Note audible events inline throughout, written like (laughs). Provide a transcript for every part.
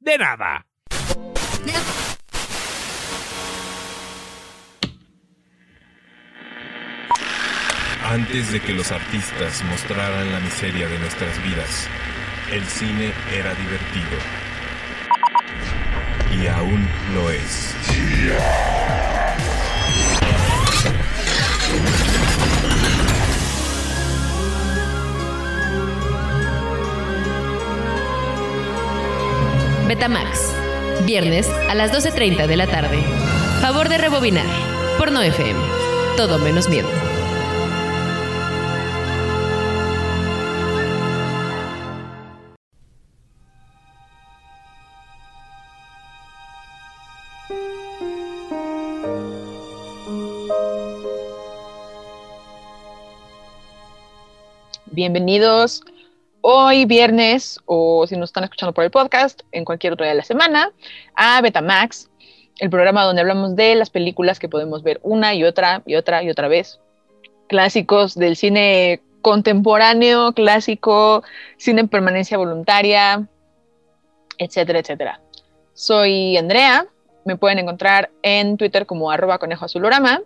de nada. Antes de que los artistas mostraran la miseria de nuestras vidas, el cine era divertido. Y aún lo es. Betamax. Viernes a las 12.30 de la tarde. Favor de rebobinar. Por no FM. Todo menos miedo. Bienvenidos hoy viernes o si nos están escuchando por el podcast en cualquier otro día de la semana a Betamax, el programa donde hablamos de las películas que podemos ver una y otra y otra y otra vez. Clásicos del cine contemporáneo, clásico, cine en permanencia voluntaria, etcétera, etcétera. Soy Andrea, me pueden encontrar en Twitter como arroba conejo azulorama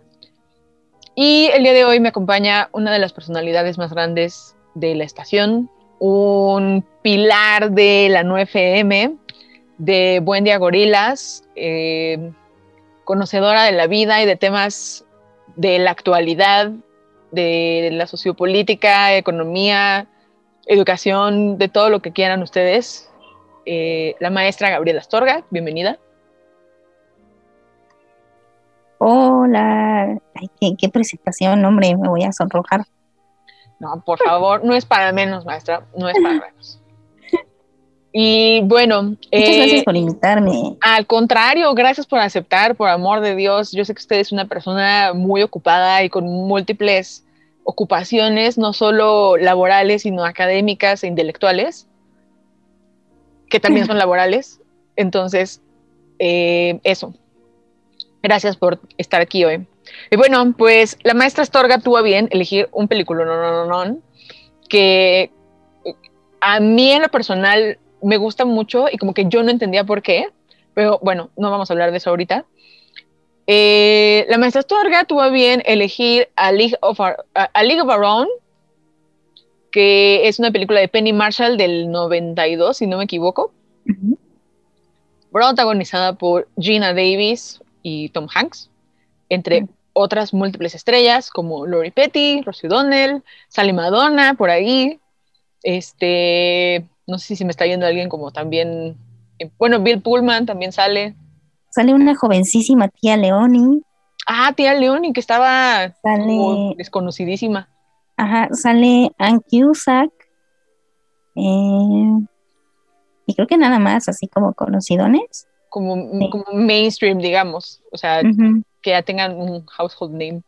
y el día de hoy me acompaña una de las personalidades más grandes de la estación, un pilar de la 9FM, de Buen Día Gorilas, eh, conocedora de la vida y de temas de la actualidad, de la sociopolítica, economía, educación, de todo lo que quieran ustedes. Eh, la maestra Gabriela Astorga, bienvenida. Hola, Ay, qué, presentación, hombre, me voy a sonrojar. No, por favor, no es para menos, maestra, no es para menos. Y bueno. Muchas eh, gracias por invitarme. Al contrario, gracias por aceptar, por amor de Dios. Yo sé que usted es una persona muy ocupada y con múltiples ocupaciones, no solo laborales, sino académicas e intelectuales, que también son (clears throat) laborales. Entonces, eh, eso. Gracias por estar aquí hoy. Y bueno, pues la maestra Astorga tuvo bien elegir un película no, no, no, no, que a mí en lo personal me gusta mucho y como que yo no entendía por qué, pero bueno, no vamos a hablar de eso ahorita. Eh, la maestra Astorga tuvo bien elegir a League, of Our, a League of Our Own, que es una película de Penny Marshall del 92, si no me equivoco, protagonizada por Gina Davis y Tom Hanks, entre otras múltiples estrellas como Lori Petty, Rosie O'Donnell, Sally Madonna, por ahí. Este, no sé si me está yendo alguien como también, eh, bueno, Bill Pullman también sale. Sale una jovencísima tía Leoni. Ah, tía Leoni, que estaba desconocidísima. Ajá, sale Ann Cusack. Eh, y creo que nada más, así como conocidones. Como, como mainstream, digamos. O sea, que ya tengan un household name.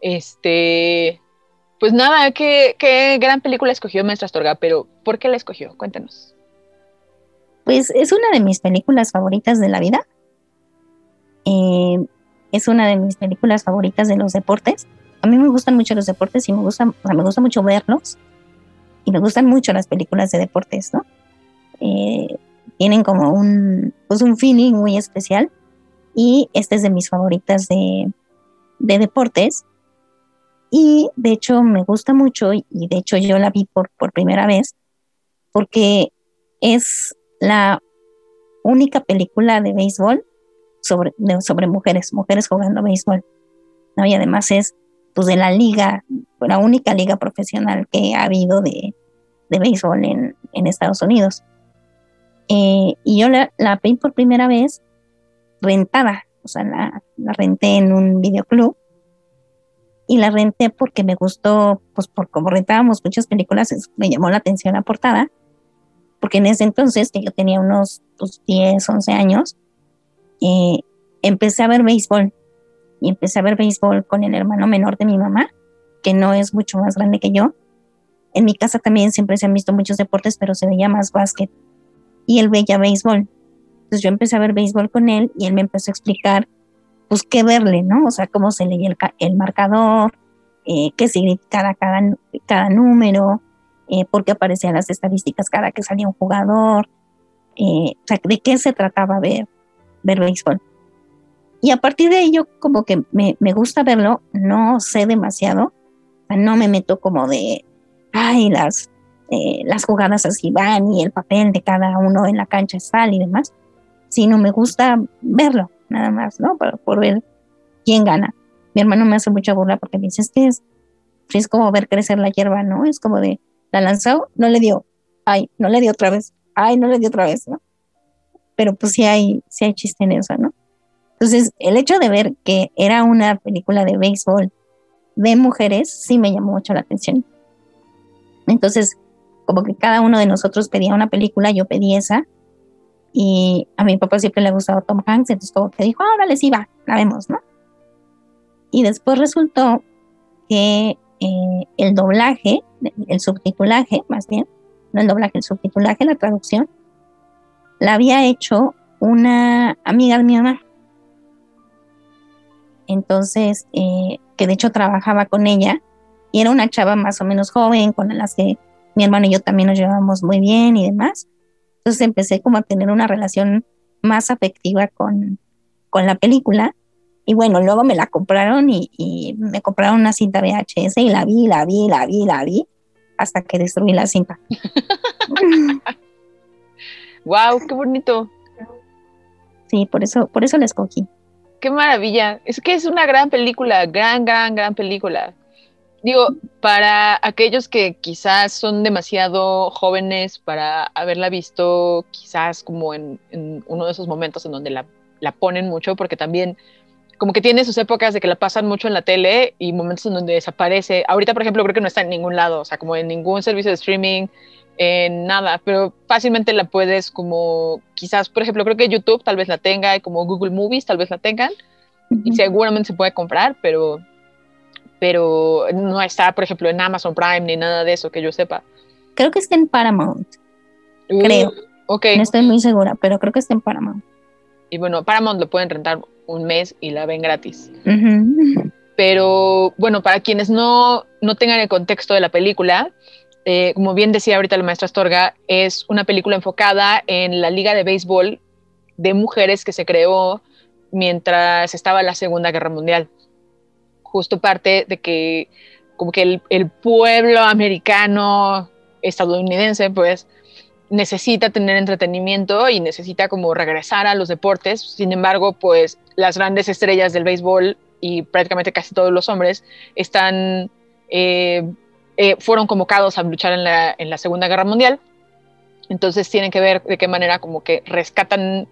Este, pues nada, qué, qué gran película escogió Maestra Astorga, pero ¿por qué la escogió? Cuéntanos. Pues es una de mis películas favoritas de la vida. Eh, es una de mis películas favoritas de los deportes. A mí me gustan mucho los deportes y me gusta, me gusta mucho verlos. Y me gustan mucho las películas de deportes, ¿no? Eh, tienen como un, pues un feeling muy especial y esta es de mis favoritas de, deportes. Y de hecho me gusta mucho y de hecho yo la vi por, por primera vez porque es la única película de béisbol sobre, sobre mujeres, mujeres jugando béisbol. ¿no? Y además es pues de la liga, la única liga profesional que ha habido de, béisbol en, Estados Unidos. Eh, y yo la, la vi por primera vez rentada, o sea, la, renté en un videoclub y la renté porque me gustó, pues por como rentábamos muchas películas, me llamó la atención la portada, porque en ese entonces, que yo tenía unos 10, 11 años, eh, empecé a ver béisbol y empecé a ver béisbol con el hermano menor de mi mamá, que no es mucho más grande que yo. En mi casa también siempre se han visto muchos deportes, pero se veía más básquet y él veía béisbol. Entonces yo empecé a ver béisbol con él y él me empezó a explicar, pues, qué verle, ¿no? O sea, cómo se leía el, marcador, eh, qué significaba cada, número, eh, por qué aparecían las estadísticas cada que salía un jugador, eh, o sea, de qué se trataba ver, béisbol. Y a partir de ello, como que me, me gusta verlo, no sé demasiado, no me meto como de, ay, las, eh, las jugadas así van y el papel de cada uno en la cancha es tal y demás, sino me gusta verlo, nada más, ¿no? Por, por ver quién gana. Mi hermano me hace mucha burla porque me dice, es que es, como ver crecer la hierba, ¿no? Es como de, la lanzó, no le dio, ay, no le dio otra vez, ay, no le dio otra vez, ¿no? Pero pues sí hay, sí hay chiste en eso, ¿no? Entonces, el hecho de ver que era una película de béisbol de mujeres sí me llamó mucho la atención. Entonces, como que cada uno de nosotros pedía una película, yo pedí esa, y a mi papá siempre le ha gustado Tom Hanks, entonces como que dijo, ahora les iba, la vemos, ¿no? Y después resultó que eh, el doblaje, el subtitulaje más bien, no el doblaje, el subtitulaje, la traducción, la había hecho una amiga de mi mamá. Entonces, eh, que de hecho trabajaba con ella y era una chava más o menos joven, con las que mi hermano y yo también nos llevábamos muy bien y demás. Entonces empecé como a tener una relación más afectiva con, con la película y bueno, luego me la compraron y, me compraron una cinta VHS y la vi, la vi, la vi, la vi, hasta que destruí la cinta. (laughs) wow, qué bonito. Sí, por eso, por eso la escogí. Qué maravilla. Es que es una gran película, gran, gran, gran película. Digo, para aquellos que quizás son demasiado jóvenes para haberla visto, quizás como en, uno de esos momentos en donde la, la ponen mucho, porque también como que tiene sus épocas de que la pasan mucho en la tele y momentos en donde desaparece. Ahorita, por ejemplo, creo que no está en ningún lado, o sea, como en ningún servicio de streaming, en nada, pero fácilmente la puedes como, quizás, por ejemplo, creo que YouTube tal vez la tenga, como Google Movies tal vez la tengan, y seguramente se puede comprar, pero, pero no está, por ejemplo, en Amazon Prime ni nada de eso que yo sepa. Creo que está en Paramount. creo. Uh, ok. No estoy muy segura, pero creo que está en Paramount. Y bueno, Paramount lo pueden rentar un mes y la ven gratis. Pero bueno, para quienes no, no tengan el contexto de la película, eh, como bien decía ahorita la maestra Astorga, es una película enfocada en la liga de béisbol de mujeres que se creó mientras estaba la Segunda Guerra Mundial. Justo parte de que como que el, pueblo americano, estadounidense, pues necesita tener entretenimiento y necesita como regresar a los deportes. Sin embargo, pues las grandes estrellas del béisbol y prácticamente casi todos los hombres están, eh, eh, fueron convocados a luchar en la, en la, Segunda Guerra Mundial. Entonces tienen que ver de qué manera como que rescatan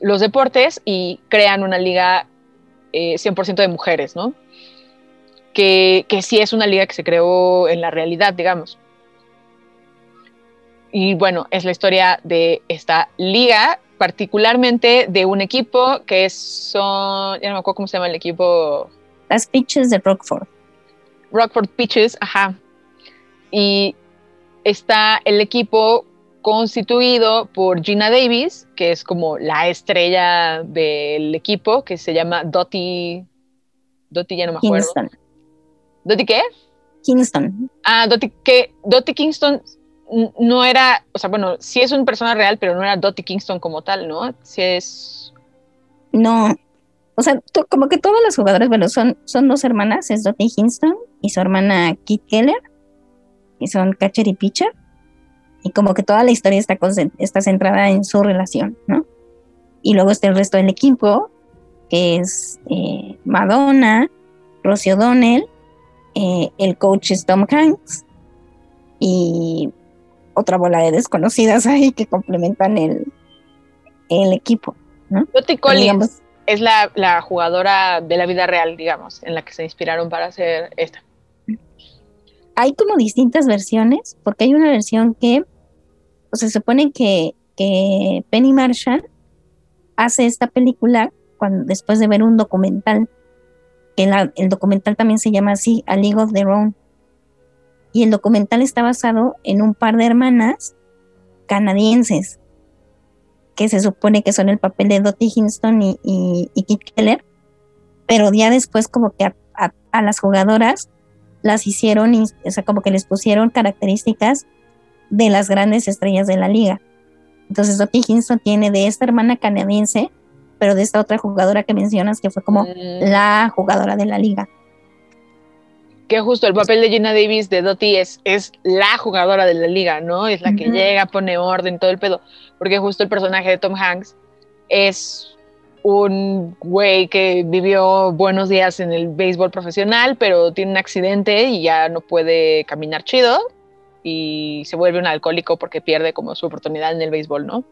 los deportes y crean una liga 100% eh, de mujeres, ¿no? Que, que sí es una liga que se creó en la realidad, digamos. Y bueno, es la historia de esta liga, particularmente de un equipo que es, son, ya no me acuerdo cómo se llama el equipo. Las Pitches de Rockford. Rockford Pitches, ajá. Y está el equipo constituido por Gina Davis, que es como la estrella del equipo, que se llama Dottie. Dottie, ya no me acuerdo. Kingston. ¿Dottie qué? Kingston. Ah, Dottie, que Dottie Kingston no era, o sea, bueno, sí es una persona real, pero no era Dottie Kingston como tal, ¿no? Sí es... No, o sea, como que todas las jugadoras, bueno, son, son dos hermanas, es Dottie Kingston y su hermana Kit Keller, y son catcher y pitcher, y como que toda la historia está, está centrada en su relación, ¿no? Y luego está el resto del equipo, que es eh, Madonna, Rosie O'Donnell, eh, el coach es Tom Hanks, y otra bola de desconocidas (laughs) ahí que complementan el, el equipo. ¿no? Collins es la, la, jugadora de la vida real, digamos, en la que se inspiraron para hacer esta. Hay como distintas versiones, porque hay una versión que pues se supone que, que Penny Marshall hace esta película cuando, después de ver un documental, que el documental también se llama así, A League of Their Own. Y el documental está basado en un par de hermanas canadienses, que se supone que son el papel de Dottie Hinston y, y, Kit Keller, pero ya después como que a, a, las jugadoras las hicieron, o sea, como que les pusieron características de las grandes estrellas de la liga. Entonces Dottie Hinston tiene de esta hermana canadiense, pero de esta otra jugadora que mencionas que fue como mm. la jugadora de la liga. Que justo el papel de Gina Davis de Dottie es, es la jugadora de la liga, ¿no? Es la que llega, pone orden, todo el pedo. Porque justo el personaje de Tom Hanks es un güey que vivió buenos días en el béisbol profesional, pero tiene un accidente y ya no puede caminar chido y se vuelve un alcohólico porque pierde como su oportunidad en el béisbol, ¿no?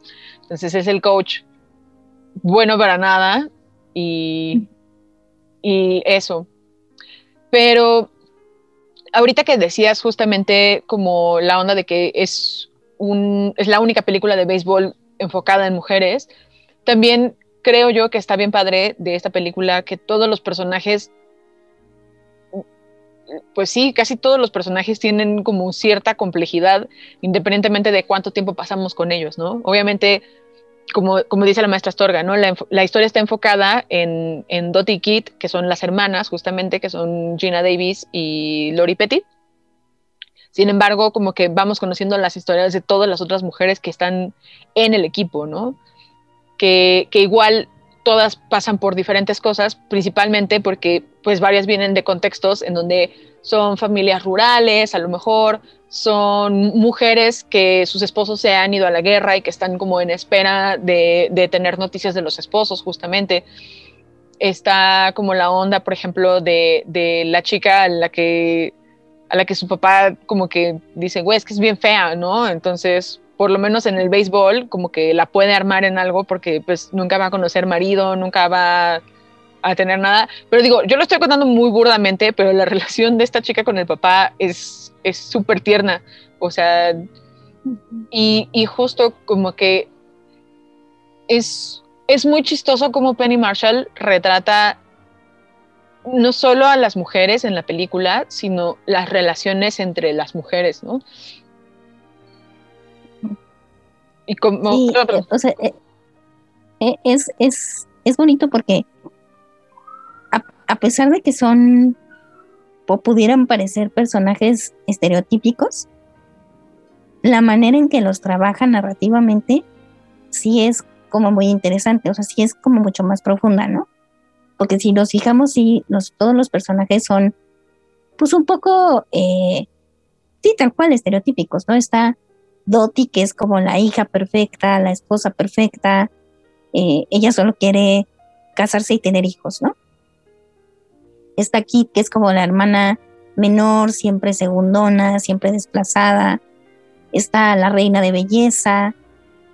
Entonces es el coach bueno para nada y, y eso. Pero ahorita que decías justamente como la onda de que es, un, es la única película de béisbol enfocada en mujeres, también creo yo que está bien padre de esta película que todos los personajes pues sí, casi todos los personajes tienen como cierta complejidad, independientemente de cuánto tiempo pasamos con ellos, ¿no? Obviamente, como, como dice la maestra Astorga, ¿no? La, historia está enfocada en, en Dottie y Kit, que son las hermanas, justamente, que son Gina Davis y Lori Petty. Sin embargo, como que vamos conociendo las historias de todas las otras mujeres que están en el equipo, ¿no? Que, que igual todas pasan por diferentes cosas, principalmente porque pues varias vienen de contextos en donde son familias rurales, a lo mejor son mujeres que sus esposos se han ido a la guerra y que están como en espera de, tener noticias de los esposos justamente. Está como la onda, por ejemplo, de, de la chica a la que a la que su papá como que dice, güey, es que es bien fea, ¿no? Entonces, por lo menos en el béisbol, como que la puede armar en algo porque pues nunca va a conocer marido, nunca va a tener nada. Pero digo, yo lo estoy contando muy burdamente, pero la (laughs) relación de esta chica con el papá es súper tierna. O sea, y, y, justo como que es, es muy chistoso como Penny Marshall retrata no solo a las mujeres en la película, sino las relaciones entre las mujeres, ¿no? Y como, o sea, eh, eh, es, es, es bonito porque a, pesar de que son o pudieran parecer personajes estereotípicos, la manera en que los trabajan narrativamente sí es como muy interesante, o sea, sí es como mucho más profunda, ¿no? Porque si nos fijamos, sí, los, todos los personajes son, pues un poco, eh, sí, tal cual, estereotípicos, ¿no? Está Dottie, que es como la hija perfecta, la esposa perfecta, eh, ella solo quiere casarse y tener hijos, ¿no? Está Kit, que es como la hermana menor, siempre segundona, siempre desplazada. Está la reina de belleza,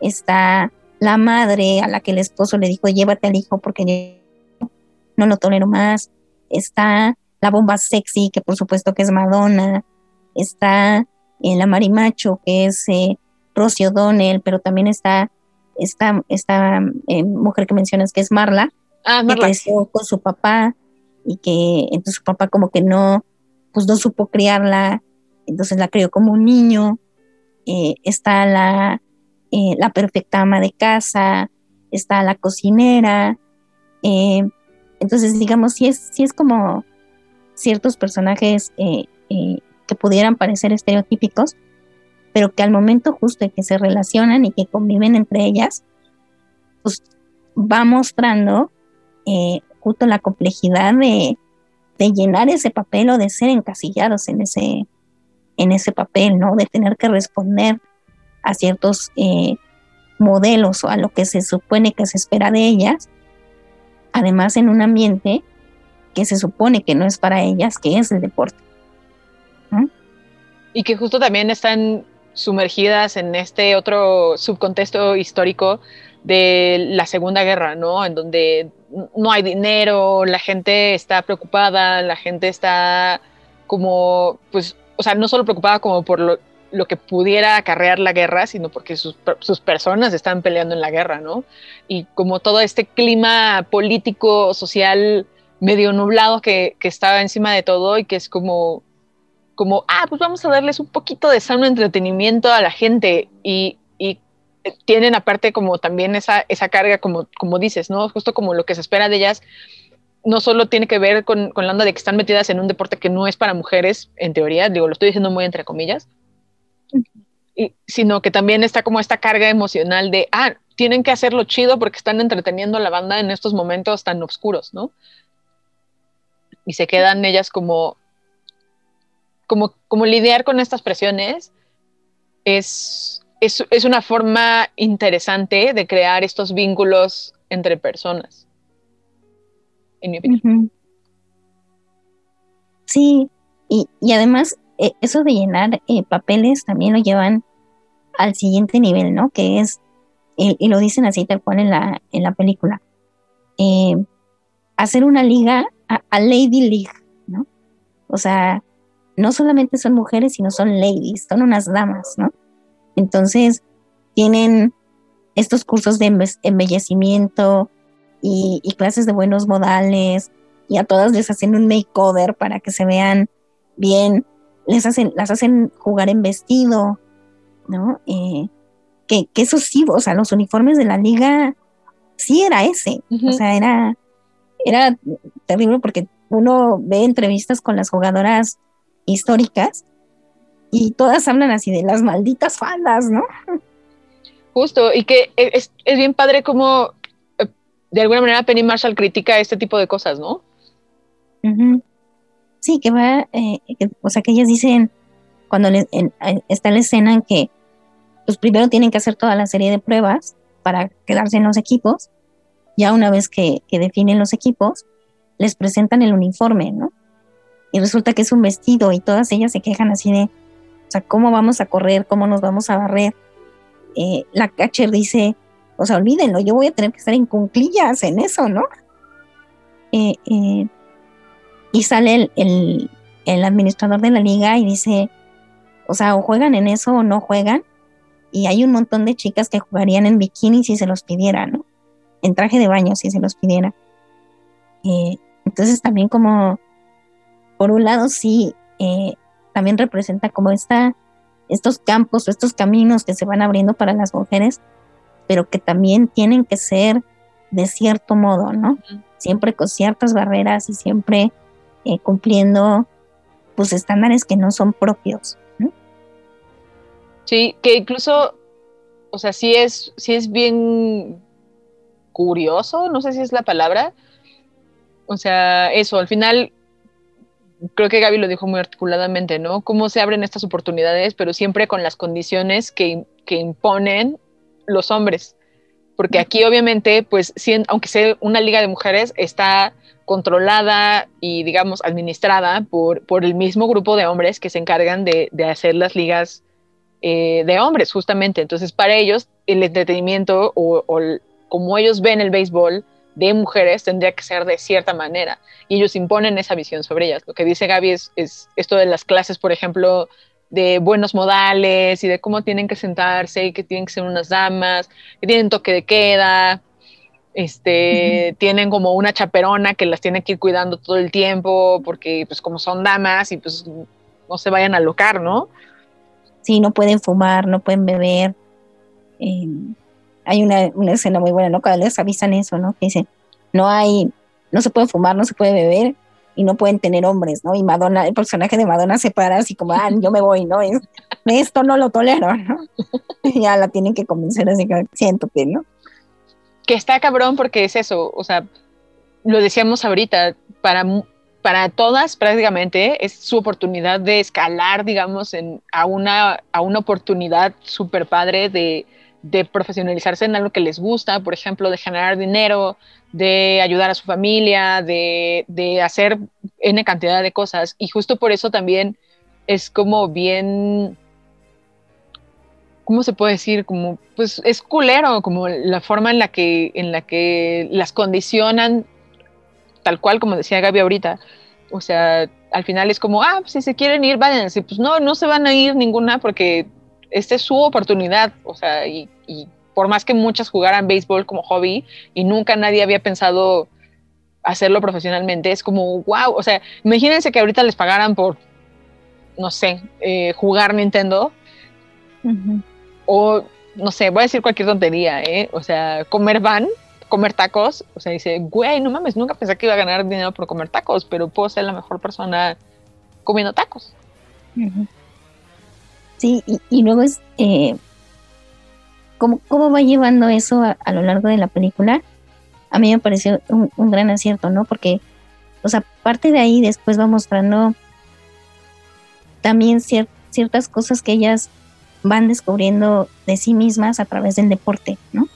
está la madre a la que el esposo le dijo, llévate al hijo porque no lo tolero más. Está la bomba sexy, que por supuesto que es Madonna. Está en la Marimacho, que es eh, Rosie O'Donnell, pero también está esta, esta eh, mujer que mencionas que es Marla, ah, que creció con su papá y que entonces su papá como que no, pues no supo criarla, entonces la crió como un niño. Eh, está la, eh, la perfecta ama de casa, está la cocinera. entonces, digamos, si es, si es como ciertos personajes que pudieran parecer estereotípicos, pero que al momento justo en que se relacionan y que conviven entre ellas, pues va mostrando eh, justo la complejidad de, llenar ese papel o de ser encasillados en ese, en ese papel, ¿no? De tener que responder a ciertos eh, modelos o a lo que se supone que se espera de ellas, además en un ambiente que se supone que no es para ellas, que es el deporte. Y que justo también están sumergidas en este otro subcontexto histórico de la Segunda Guerra, ¿no? En donde no hay dinero, la gente está preocupada, la gente está como, pues, o sea, no solo preocupada como por lo que pudiera acarrear la guerra, sino porque sus, personas están peleando en la guerra, ¿no? Y como todo este clima político, social, medio nublado que, que estaba encima de todo y que es como, como, ah, pues vamos a darles un poquito de sano entretenimiento a la gente y, y tienen aparte como también esa, esa carga, como, como dices, ¿no? Justo como lo que se espera de ellas, no solo tiene que ver con, con la onda de que están metidas en un deporte que no es para mujeres, en teoría, digo, lo estoy diciendo muy entre comillas, y, sino que también está como esta carga emocional de, ah, tienen que hacerlo chido porque están entreteniendo a la banda en estos momentos tan oscuros, ¿no? Y se quedan ellas como, como, como lidiar con estas presiones es, es, es una forma interesante de crear estos vínculos entre personas, en mi opinión. Sí, y, y además eh, eso de llenar eh, papeles también lo llevan al siguiente nivel, ¿no? Que es, y lo dicen así tal cual en la, en la película, eh, hacer una liga a, Lady League, ¿no? O sea, no solamente son mujeres, sino son ladies, son unas damas, ¿no? Entonces, tienen estos cursos de embellecimiento y, y, clases de buenos modales, y a todas les hacen un makeover para que se vean bien. Les hacen, las hacen jugar en vestido, ¿no? Eh, que, que, eso sí, o sea, los uniformes de la liga sí era ese, o sea, era, era terrible porque uno ve entrevistas con las jugadoras históricas y todas hablan así de las malditas faldas, ¿no? Justo, y que es, es bien padre como eh, de alguna manera Penny Marshall critica este tipo de cosas, ¿no? Sí, que va, eh, o sea, que ellas dicen, cuando está la escena en que, pues primero tienen que hacer toda la serie de pruebas para quedarse en los equipos, ya una vez que, definen los equipos, les presentan el uniforme, ¿no? Y resulta que es un vestido y todas ellas se quejan así de, o sea, ¿cómo vamos a correr? ¿Cómo nos vamos a barrer? Eh, la catcher dice, o sea, olvídenlo, yo voy a tener que estar en cunclillas en eso, ¿no? Eh, eh, y sale el, administrador de la liga y dice, o sea, o juegan en eso o no juegan. Y hay un montón de chicas que jugarían en bikini si se los pidiera, ¿no? En traje de baño si se los pidiera. Entonces también como, por un lado sí, también representa como esta, estos campos o estos caminos que se van abriendo para las mujeres, pero que también tienen que ser de cierto modo, ¿no? Siempre con ciertas barreras y siempre eh, cumpliendo pues estándares que no son propios. Sí, que incluso, o sea, sí es, sí es bien curioso, no sé si es la palabra. O sea, eso, al final, creo que Gaby lo dijo muy articuladamente, ¿no? Cómo se abren estas oportunidades, pero siempre con las condiciones que, que imponen los hombres. Porque aquí, obviamente, pues, aunque sea una liga de mujeres, está controlada y, digamos, administrada por, por el mismo grupo de hombres que se encargan de, hacer las ligas eh, de hombres, justamente. Entonces, para ellos, el entretenimiento o, como ellos ven el béisbol de mujeres tendría que ser de cierta manera. Y ellos imponen esa visión sobre ellas. Lo que dice Gaby es, es esto de las clases, por ejemplo, de buenos modales y de cómo tienen que sentarse y que tienen que ser unas damas, que tienen toque de queda, este, tienen como una chaperona que las tiene que ir cuidando todo el tiempo, porque pues como son damas y pues no se vayan a locar, ¿no? Sí, no pueden fumar, no pueden beber. Eh, hay una, una, escena muy buena, ¿no? Cuando les avisan eso, ¿no? Que dicen, no hay, no se puede fumar, no se puede beber y no pueden tener hombres, ¿no? Y Madonna, el personaje de Madonna se para así como, ah, yo me voy, ¿no? esto no lo tolero, ¿no? (laughs) ya la tienen que convencer así que siento que, ¿no? que está cabrón porque es eso, o sea, lo decíamos ahorita, para, para todas prácticamente es su oportunidad de escalar, digamos, en, a, una, a una oportunidad súper padre de, de profesionalizarse en algo que les gusta, por ejemplo, de generar dinero, de ayudar a su familia, de, de, hacer N cantidad de cosas. Y justo por eso también es como bien ¿cómo se puede decir? Como, pues es culero, como la forma en la que, en la que las condicionan, tal cual como decía Gaby ahorita. O sea, al final es como, ah, pues si se quieren ir, váyanse. Pues no, no se van a ir ninguna porque esta es su oportunidad. O sea, y, y por más que muchas jugaran béisbol como hobby y nunca nadie había pensado hacerlo profesionalmente, es como, wow, o sea, imagínense que ahorita les pagaran por, no sé, eh, jugar Nintendo o, no sé, voy a decir cualquier tontería, ¿eh? O sea, comer van, comer tacos, o sea, dice, güey, no mames, nunca pensé que iba a ganar dinero por comer tacos, pero puedo ser la mejor persona comiendo tacos. Sí, y, luego es, eh, ¿cómo, ¿cómo, va llevando eso a, lo largo de la película? A mí me pareció un, gran acierto, ¿no? Porque, o sea, parte de ahí después va mostrando también ciertas cosas que ellas van descubriendo de sí mismas a través del deporte, ¿no?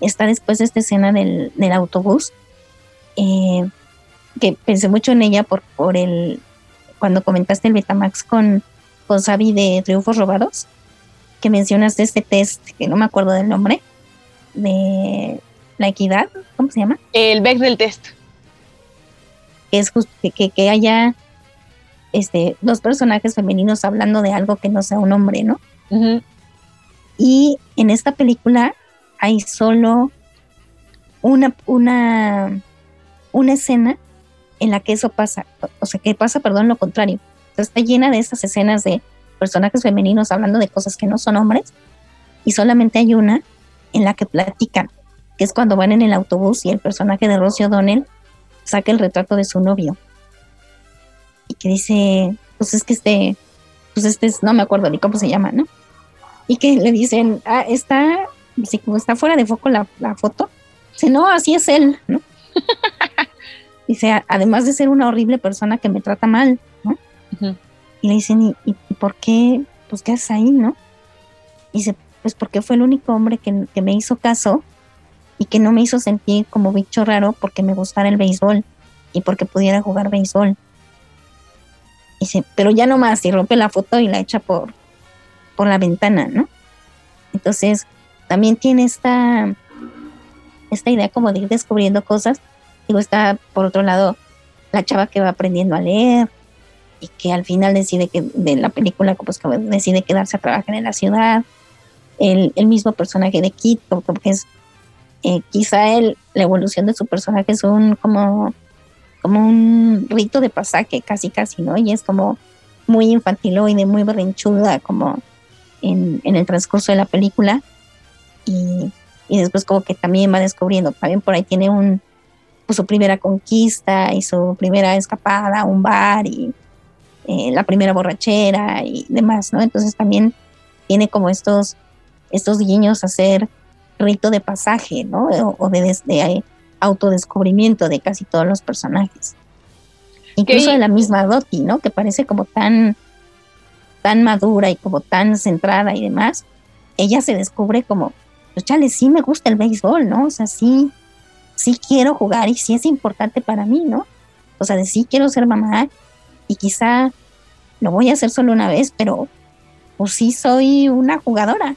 Está después de esta escena del, autobús, eh, que pensé mucho en ella por, por el, cuando comentaste el Betamax con, con Xavi de Triunfos Robados, que mencionaste este test, que no me acuerdo del nombre, de la equidad, ¿cómo se llama? El del Test. Que es justo que, que, haya este, dos personajes femeninos hablando de algo que no sea un hombre, ¿no? Y en esta película hay solo una, una, una escena en la que eso pasa, o sea, que pasa, perdón, lo contrario. Está llena de estas escenas de personajes femeninos hablando de cosas que no son hombres y solamente hay una en la que platican, que es cuando van en el autobús y el personaje de Rosie O'Donnell saca el retrato de su novio y que dice, pues es que este, pues este es, no me acuerdo ni cómo se llama, ¿no? Y que le dicen, ah, está, si como está fuera de foco la, foto, dice, no, así es él, ¿no? (laughs) dice, además de ser una horrible persona que me trata mal, Y le dicen, ¿y, por qué? Pues, ¿qué haces ahí, no? Dice, pues porque fue el único hombre que, que me hizo caso y que no me hizo sentir como bicho raro porque me gustara el béisbol y porque pudiera jugar béisbol. Dice, pero ya no más, y rompe la foto y la echa por, por la ventana, ¿no? Entonces, también tiene esta, esta idea como de ir descubriendo cosas. Digo, está por otro lado la chava que va aprendiendo a leer y que al final decide que de la película pues que decide quedarse a trabajar en la ciudad. El, el mismo personaje de Kit, porque es eh, quizá el, la evolución de su personaje es un como, como un rito de pasaje, casi casi, ¿no? Y es como muy infantiloide, muy berrinchuda, como en, en el transcurso de la película. Y, y, después como que también va descubriendo, también por ahí tiene un pues, su primera conquista y su primera escapada a un bar y eh, la primera borrachera y demás, ¿no? Entonces también tiene como estos, estos guiños a ser rito de pasaje, ¿no? O, de, de, autodescubrimiento de casi todos los personajes. Incluso de la misma Dottie, ¿no? Que parece como tan, tan madura y como tan centrada y demás. Ella se descubre como, pues chale, sí me gusta el béisbol, ¿no? O sea, sí, sí quiero jugar y sí es importante para mí, ¿no? O sea, de sí quiero ser mamá y quizá lo voy a hacer solo una vez, pero pues sí soy una jugadora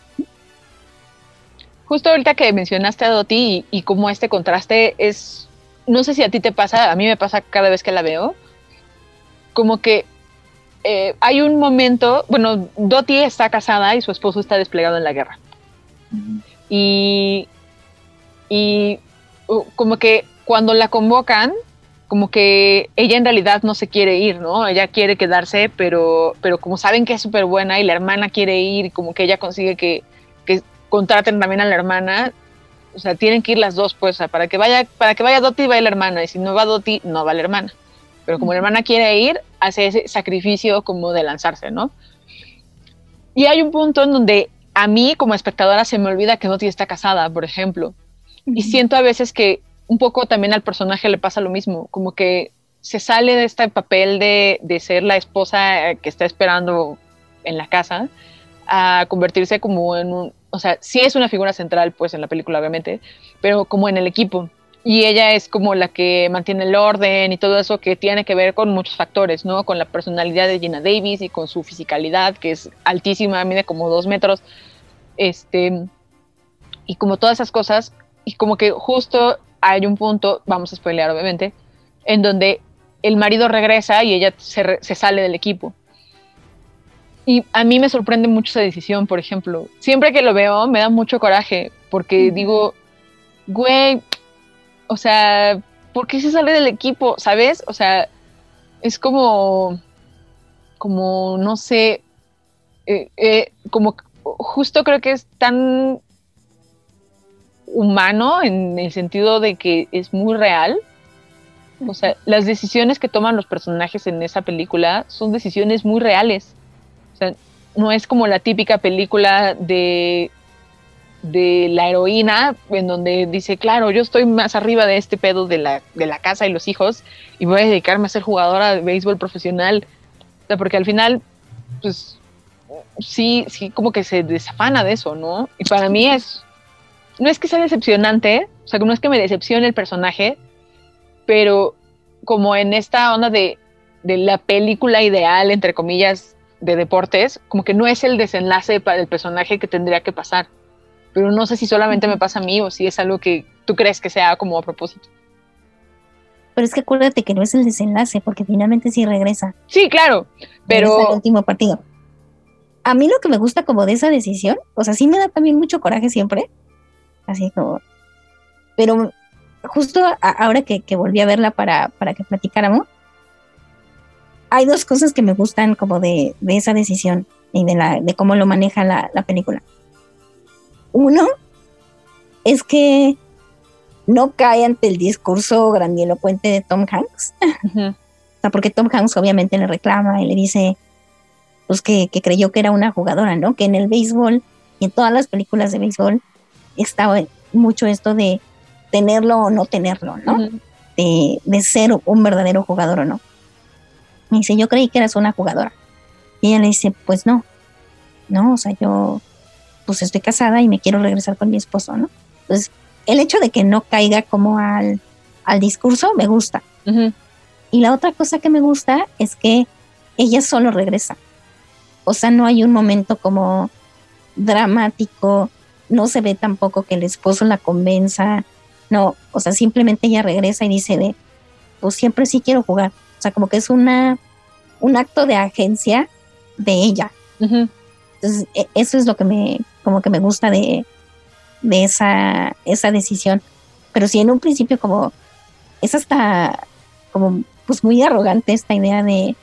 justo ahorita que mencionaste a Doti y, cómo este contraste es, no sé si a ti te pasa, a mí me pasa cada vez que la veo, como que eh, hay un momento, bueno, Doti está casada y su esposo está desplegado en la guerra. Y, y uh, como que cuando la convocan, como que ella en realidad no se quiere ir, ¿no? Ella quiere quedarse, pero, pero como saben que es súper buena y la hermana quiere ir, como que ella consigue que, que contraten también a la hermana, o sea, tienen que ir las dos, pues, para que vaya, para que vaya Doti vaya la hermana, y si no va Doti, no va la hermana. Pero como la hermana quiere ir, hace ese sacrificio como de lanzarse, ¿no? Y hay un punto en donde a mí como espectadora se me olvida que Doti está casada, por ejemplo. Y siento a veces que un poco también al personaje le pasa lo mismo, como que se sale de este papel de, de ser la esposa que está esperando en la casa a convertirse como en un, o sea, sí es una figura central, pues, en la película, obviamente, pero como en el equipo. Y ella es como la que mantiene el orden y todo eso que tiene que ver con muchos factores, ¿no? Con la personalidad de Gina Davis y con su fisicalidad, que es altísima, mide como dos metros. Este, y como todas esas cosas, y como que justo hay un punto, vamos a spoilear obviamente, en donde el marido regresa y ella se, sale del equipo. Y a mí me sorprende mucho esa decisión, por ejemplo. Siempre que lo veo me da mucho coraje porque digo, güey, o sea, ¿por qué se sale del equipo? ¿Sabes? O sea, es como, como, no sé, eh, eh, como justo creo que es tan humano en el sentido de que es muy real. O sea, las decisiones que toman los personajes en esa película son decisiones muy reales. O sea, no es como la típica película de, de la heroína en donde dice, claro, yo estoy más arriba de este pedo de la, de la casa y los hijos y voy a dedicarme a ser jugadora de béisbol profesional. O sea, porque al final, pues sí, sí, como que se desafana de eso, ¿no? Y para mí es, no es que sea decepcionante, o sea, no es que me decepcione el personaje, pero como en esta onda de, de la película ideal, entre comillas, de deportes, como que no es el desenlace para el personaje que tendría que pasar. Pero no sé si solamente me pasa a mí o si es algo que tú crees que sea como a propósito. Pero es que acuérdate que no es el desenlace, porque finalmente sí regresa. Sí, claro, regresa al pero último partido. A mí lo que me gusta como de esa decisión, o sea, sí me da también mucho coraje siempre. Así como. Pero justo a- ahora que, que volví a verla para, para que platicáramos, hay dos cosas que me gustan como de, de esa decisión y de, la, de cómo lo maneja la, la película. Uno es que no cae ante el discurso grandilocuente de Tom Hanks. O sea, porque Tom Hanks obviamente le reclama y le dice pues que, que creyó que era una jugadora, ¿no? Que en el béisbol y en todas las películas de béisbol estaba mucho esto de tenerlo o no tenerlo, ¿no? De, de ser un verdadero jugador o no. Me dice, yo creí que eras una jugadora. Y ella le dice, pues no, no, o sea, yo pues estoy casada y me quiero regresar con mi esposo, ¿no? Entonces, el hecho de que no caiga como al, al discurso me gusta. Y la otra cosa que me gusta es que ella solo regresa. O sea, no hay un momento como dramático, no se ve tampoco que el esposo la convenza, no, o sea, simplemente ella regresa y dice de, pues siempre sí quiero jugar. O sea, como que es una, un acto de agencia de ella. Entonces, e- eso es lo que me, como que me gusta de, de esa, esa decisión. Pero sí, en un principio como, es hasta como, pues muy arrogante esta idea de,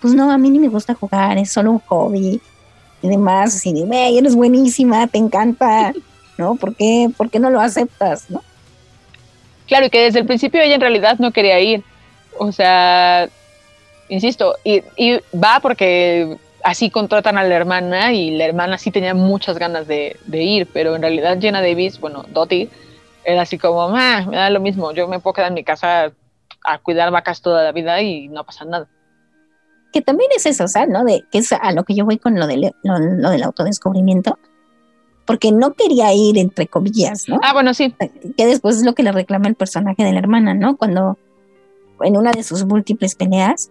pues no, a mí ni me gusta jugar, es solo un hobby y demás, así de, "Güey, eres buenísima, te encanta, (laughs) ¿no? ¿Por qué, ¿Por qué no lo aceptas, no? Claro, y que desde el principio ella en realidad no quería ir. O sea, insisto, y, y va porque así contratan a la hermana y la hermana sí tenía muchas ganas de, de ir, pero en realidad Jenna Davis, bueno, Dottie, era así como, "Ah, me da lo mismo, yo me puedo quedar en mi casa a cuidar vacas toda la vida y no pasa nada. Que también es eso, ¿sabes? ¿no? De, que es a lo que yo voy con lo, del lo, lo del autodescubrimiento, porque no quería ir entre comillas, ¿no? Ah, bueno, sí. que después es lo que le reclama el personaje de la hermana, ¿no? Cuando en una de sus múltiples peleas,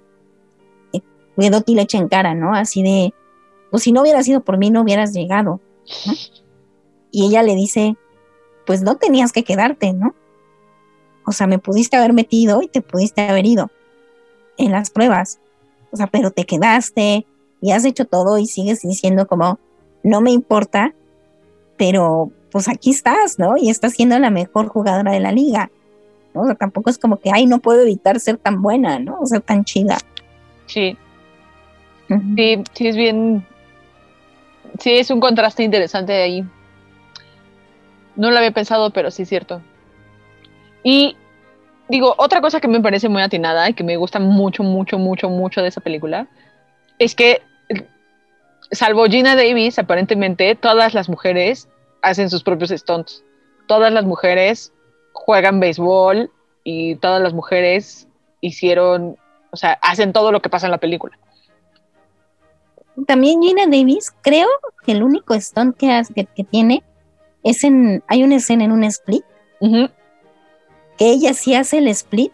eh, Dottie le echa en cara, ¿no? Así de, pues si no hubiera sido por mí, no hubieras llegado, ¿no? Y ella le dice, pues no tenías que quedarte, ¿no? O sea, me pudiste haber metido y te pudiste haber ido en las pruebas. O sea, pero te quedaste y has hecho todo y sigues diciendo como, no me importa, pero pues aquí estás, ¿no? Y estás siendo la mejor jugadora de la liga, ¿no? O sea, tampoco es como que, ay, no puedo evitar ser tan buena, ¿no? O ser tan chida. Sí, sí, sí es bien. Sí, es un contraste interesante ahí. No lo había pensado, pero sí es cierto. Y digo, otra cosa que me parece muy atinada y que me gusta mucho, mucho, mucho, mucho de esa película es que, salvo Gina Davis, aparentemente todas las mujeres hacen sus propios stunts. Todas las mujeres juegan béisbol y todas las mujeres hicieron, o sea, hacen todo lo que pasa en la película. También Gina Davis, creo que el único stunt que, hace- que, que tiene es en, hay una escena en un split, ella sí hace el split,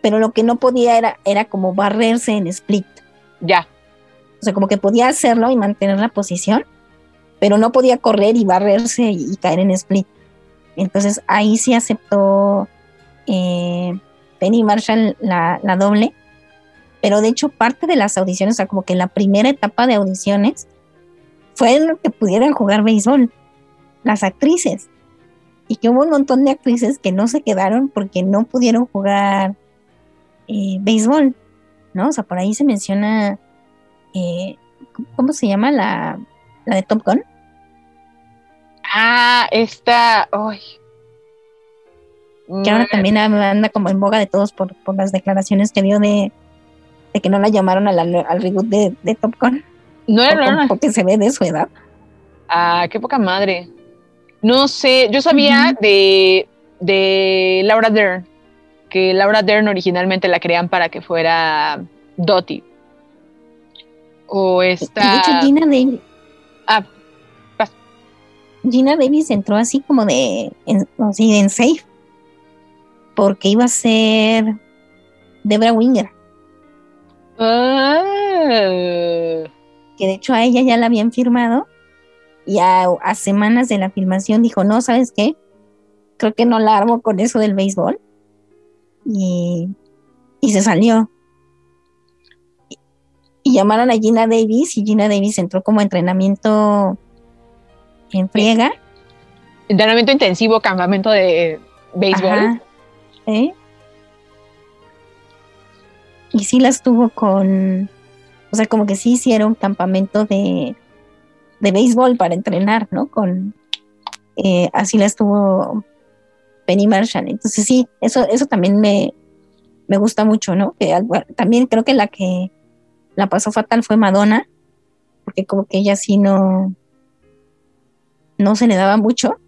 pero lo que no podía era, era como barrerse en split. Ya. O sea, como que podía hacerlo y mantener la posición, pero no podía correr y barrerse y, y caer en split. Entonces ahí sí aceptó eh, Penny Marshall la, la doble, pero de hecho parte de las audiciones, o sea, como que la primera etapa de audiciones fue lo que pudieran jugar béisbol, las actrices. Y que hubo un montón de actrices que no se quedaron porque no pudieron jugar eh, béisbol, ¿no? O sea, por ahí se menciona, eh, ¿cómo se llama la, la de Top Gun? Ah, esta. Ay. Que ahora Mm, también anda como en boga de todos por, por las declaraciones que dio de, de que no la llamaron a la- al reboot de, de Top Gun, No era porque se ve de su edad. Ah, qué poca madre. No sé, yo sabía de, de Laura Dern, que Laura Dern originalmente la crean para que fuera Dottie. O Y de hecho esta. Gina Davis, Ah, Gina Davis entró así como de, en, así en safe, porque iba a ser Debra Winger, ah, que de hecho a ella ya la habían firmado y a, a semanas de la filmación dijo, no, ¿sabes qué? Creo que no la armo con eso del béisbol. Y, y se salió. Y, y llamaron a Gina Davis y Gina Davis entró como entrenamiento en friega. entrenamiento intensivo, campamento de béisbol. Ajá, ¿eh? Y sí las tuvo con, o sea, como que sí hicieron campamento de, de béisbol para entrenar, ¿no? Con, eh, así las tuvo Penny Marshall. Entonces sí, eso, eso también me, me gusta mucho, ¿no? Que también creo que la que la pasó fatal fue Madonna, porque como que ella sí no, no se le daba mucho,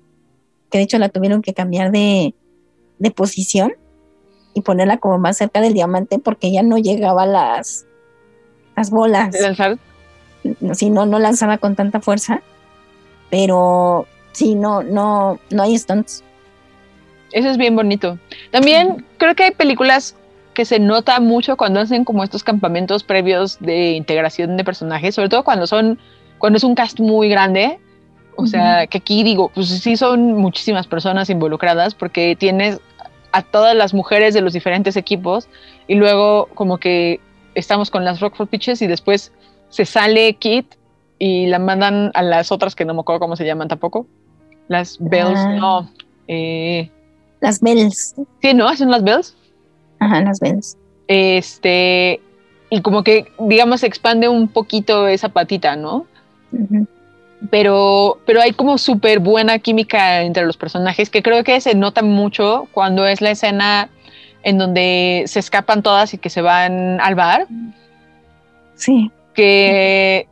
que de hecho la tuvieron que cambiar de, de posición y ponerla como más cerca del diamante porque ella no llegaba a las, las bolas. Lanzar Sí, no, no lanzaba con tanta fuerza, pero sí, no, no, no hay stunts. Eso es bien bonito. También creo que hay películas que se nota mucho cuando hacen como estos campamentos previos de integración de personajes, sobre todo cuando son, cuando es un cast muy grande. O sea, que aquí digo, pues sí son muchísimas personas involucradas porque tienes a todas las mujeres de los diferentes equipos y luego como que estamos con las Rockford Pitches y después se sale Kit y la mandan a las otras que no me acuerdo cómo se llaman tampoco. Las Bells, Ah. no. Eh, Las bells, Sí, ¿no? Son las bells. ajá, las bells. Este, y como que, digamos, se expande un poquito esa patita, ¿no? Pero, pero hay como súper buena química entre los personajes que creo que se nota mucho cuando es la escena en donde se escapan todas y que se van al bar, Sí, que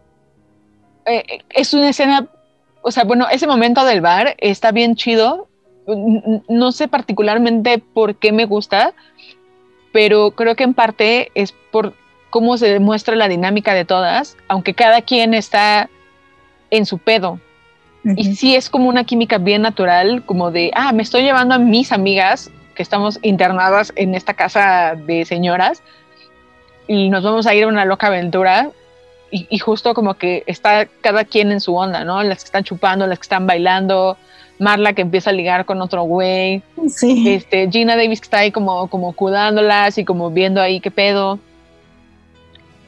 eh, es una escena, o sea, bueno, ese momento del bar está bien chido. No sé particularmente por qué me gusta, pero creo que en parte es por cómo se demuestra la dinámica de todas, aunque cada quien está en su pedo. Y sí es como una química bien natural, como de, ah, me estoy llevando a mis amigas que estamos internadas en esta casa de señoras y nos vamos a ir a una loca aventura. Y, y justo como que está cada quien en su onda, ¿no? Las que están chupando, las que están bailando, Marla que empieza a ligar con otro güey, sí. este, Gina Davis que está ahí como, como cuidándolas y como viendo ahí qué pedo.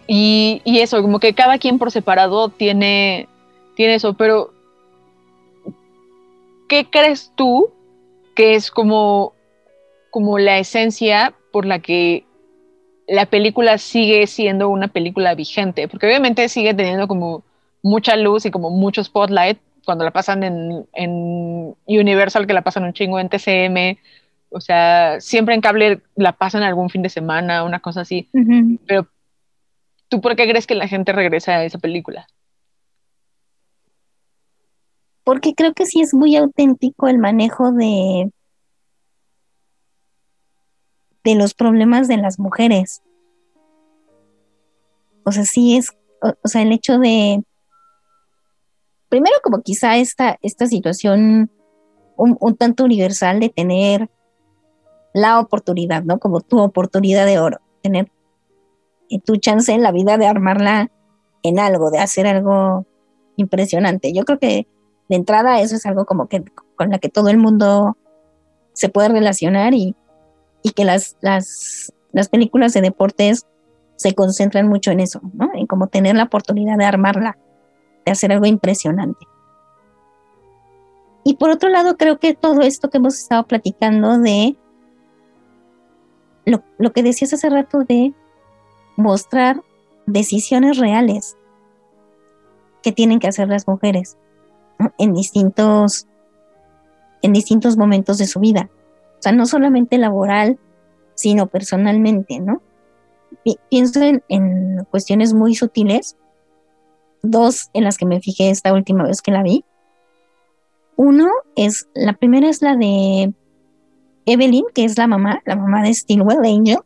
Y, y eso, como que cada quien por separado tiene, tiene eso, pero ¿qué crees tú que es como, como la esencia por la que la película sigue siendo una película vigente? Porque obviamente sigue teniendo como mucha luz y como mucho spotlight cuando la pasan en, en Universal, que la pasan un chingo en TCM. O sea, siempre en cable la pasan algún fin de semana, una cosa así. Pero, ¿tú por qué crees que la gente regresa a esa película? Porque creo que sí es muy auténtico el manejo de, de los problemas de las mujeres. O sea, sí es, o, sea, el hecho de, primero como quizá esta, esta situación un, un tanto universal de tener la oportunidad, ¿no? Como tu oportunidad de oro, tener eh, tu chance en la vida de armarla en algo, de hacer algo impresionante. Yo creo que de entrada eso es algo como que con la que todo el mundo se puede relacionar y, y que las, las, las películas de deportes se concentran mucho en eso, ¿no? En como tener la oportunidad de armarla, de hacer algo impresionante. Y por otro lado, creo que todo esto que hemos estado platicando de lo, lo que decías hace rato de mostrar decisiones reales que tienen que hacer las mujeres en distintos en distintos momentos de su vida. O sea, no solamente laboral, sino personalmente, ¿no? pienso en, cuestiones muy sutiles, dos en las que me fijé esta última vez que la vi. Uno es, la primera es la de Evelyn, que es la mamá, la mamá de Stillwell Angel,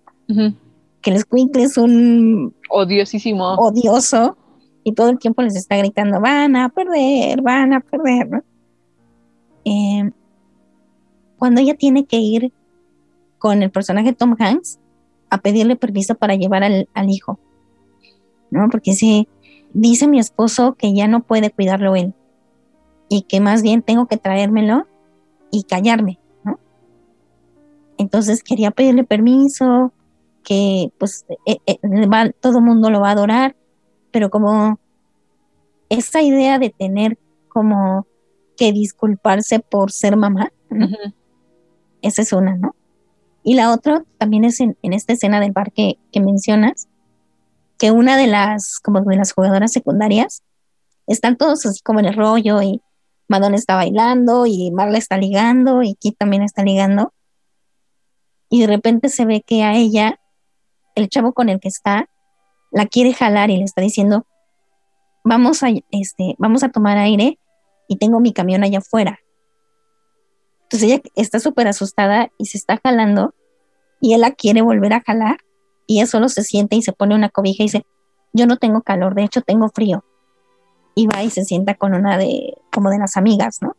que les que es un odiosísimo, odioso, y todo el tiempo les está gritando, van a perder, van a perder, ¿no? Eh, cuando ella tiene que ir con el personaje Tom Hanks a pedirle permiso para llevar al, hijo, ¿no? Porque si dice mi esposo que ya no puede cuidarlo él y que más bien tengo que traérmelo y callarme, ¿no? Entonces quería pedirle permiso, que pues eh, eh, todo el mundo lo va a adorar, pero como esa idea de tener como que disculparse por ser mamá, esa es una, ¿no? Y la otra también es en, esta escena del bar que, mencionas, que una de las, como de las jugadoras secundarias, están todos así como en el rollo y Madonna está bailando y Marla está ligando y Kit también está ligando. Y de repente se ve que a ella, el chavo con el que está, la quiere jalar y le está diciendo, vamos a, este, vamos a tomar aire y tengo mi camión allá afuera. Entonces ella está súper asustada y se está jalando y él la quiere volver a jalar y ella solo se siente y se pone una cobija y dice, yo no tengo calor, de hecho tengo frío. Y va y se sienta con una de, como de las amigas, ¿no?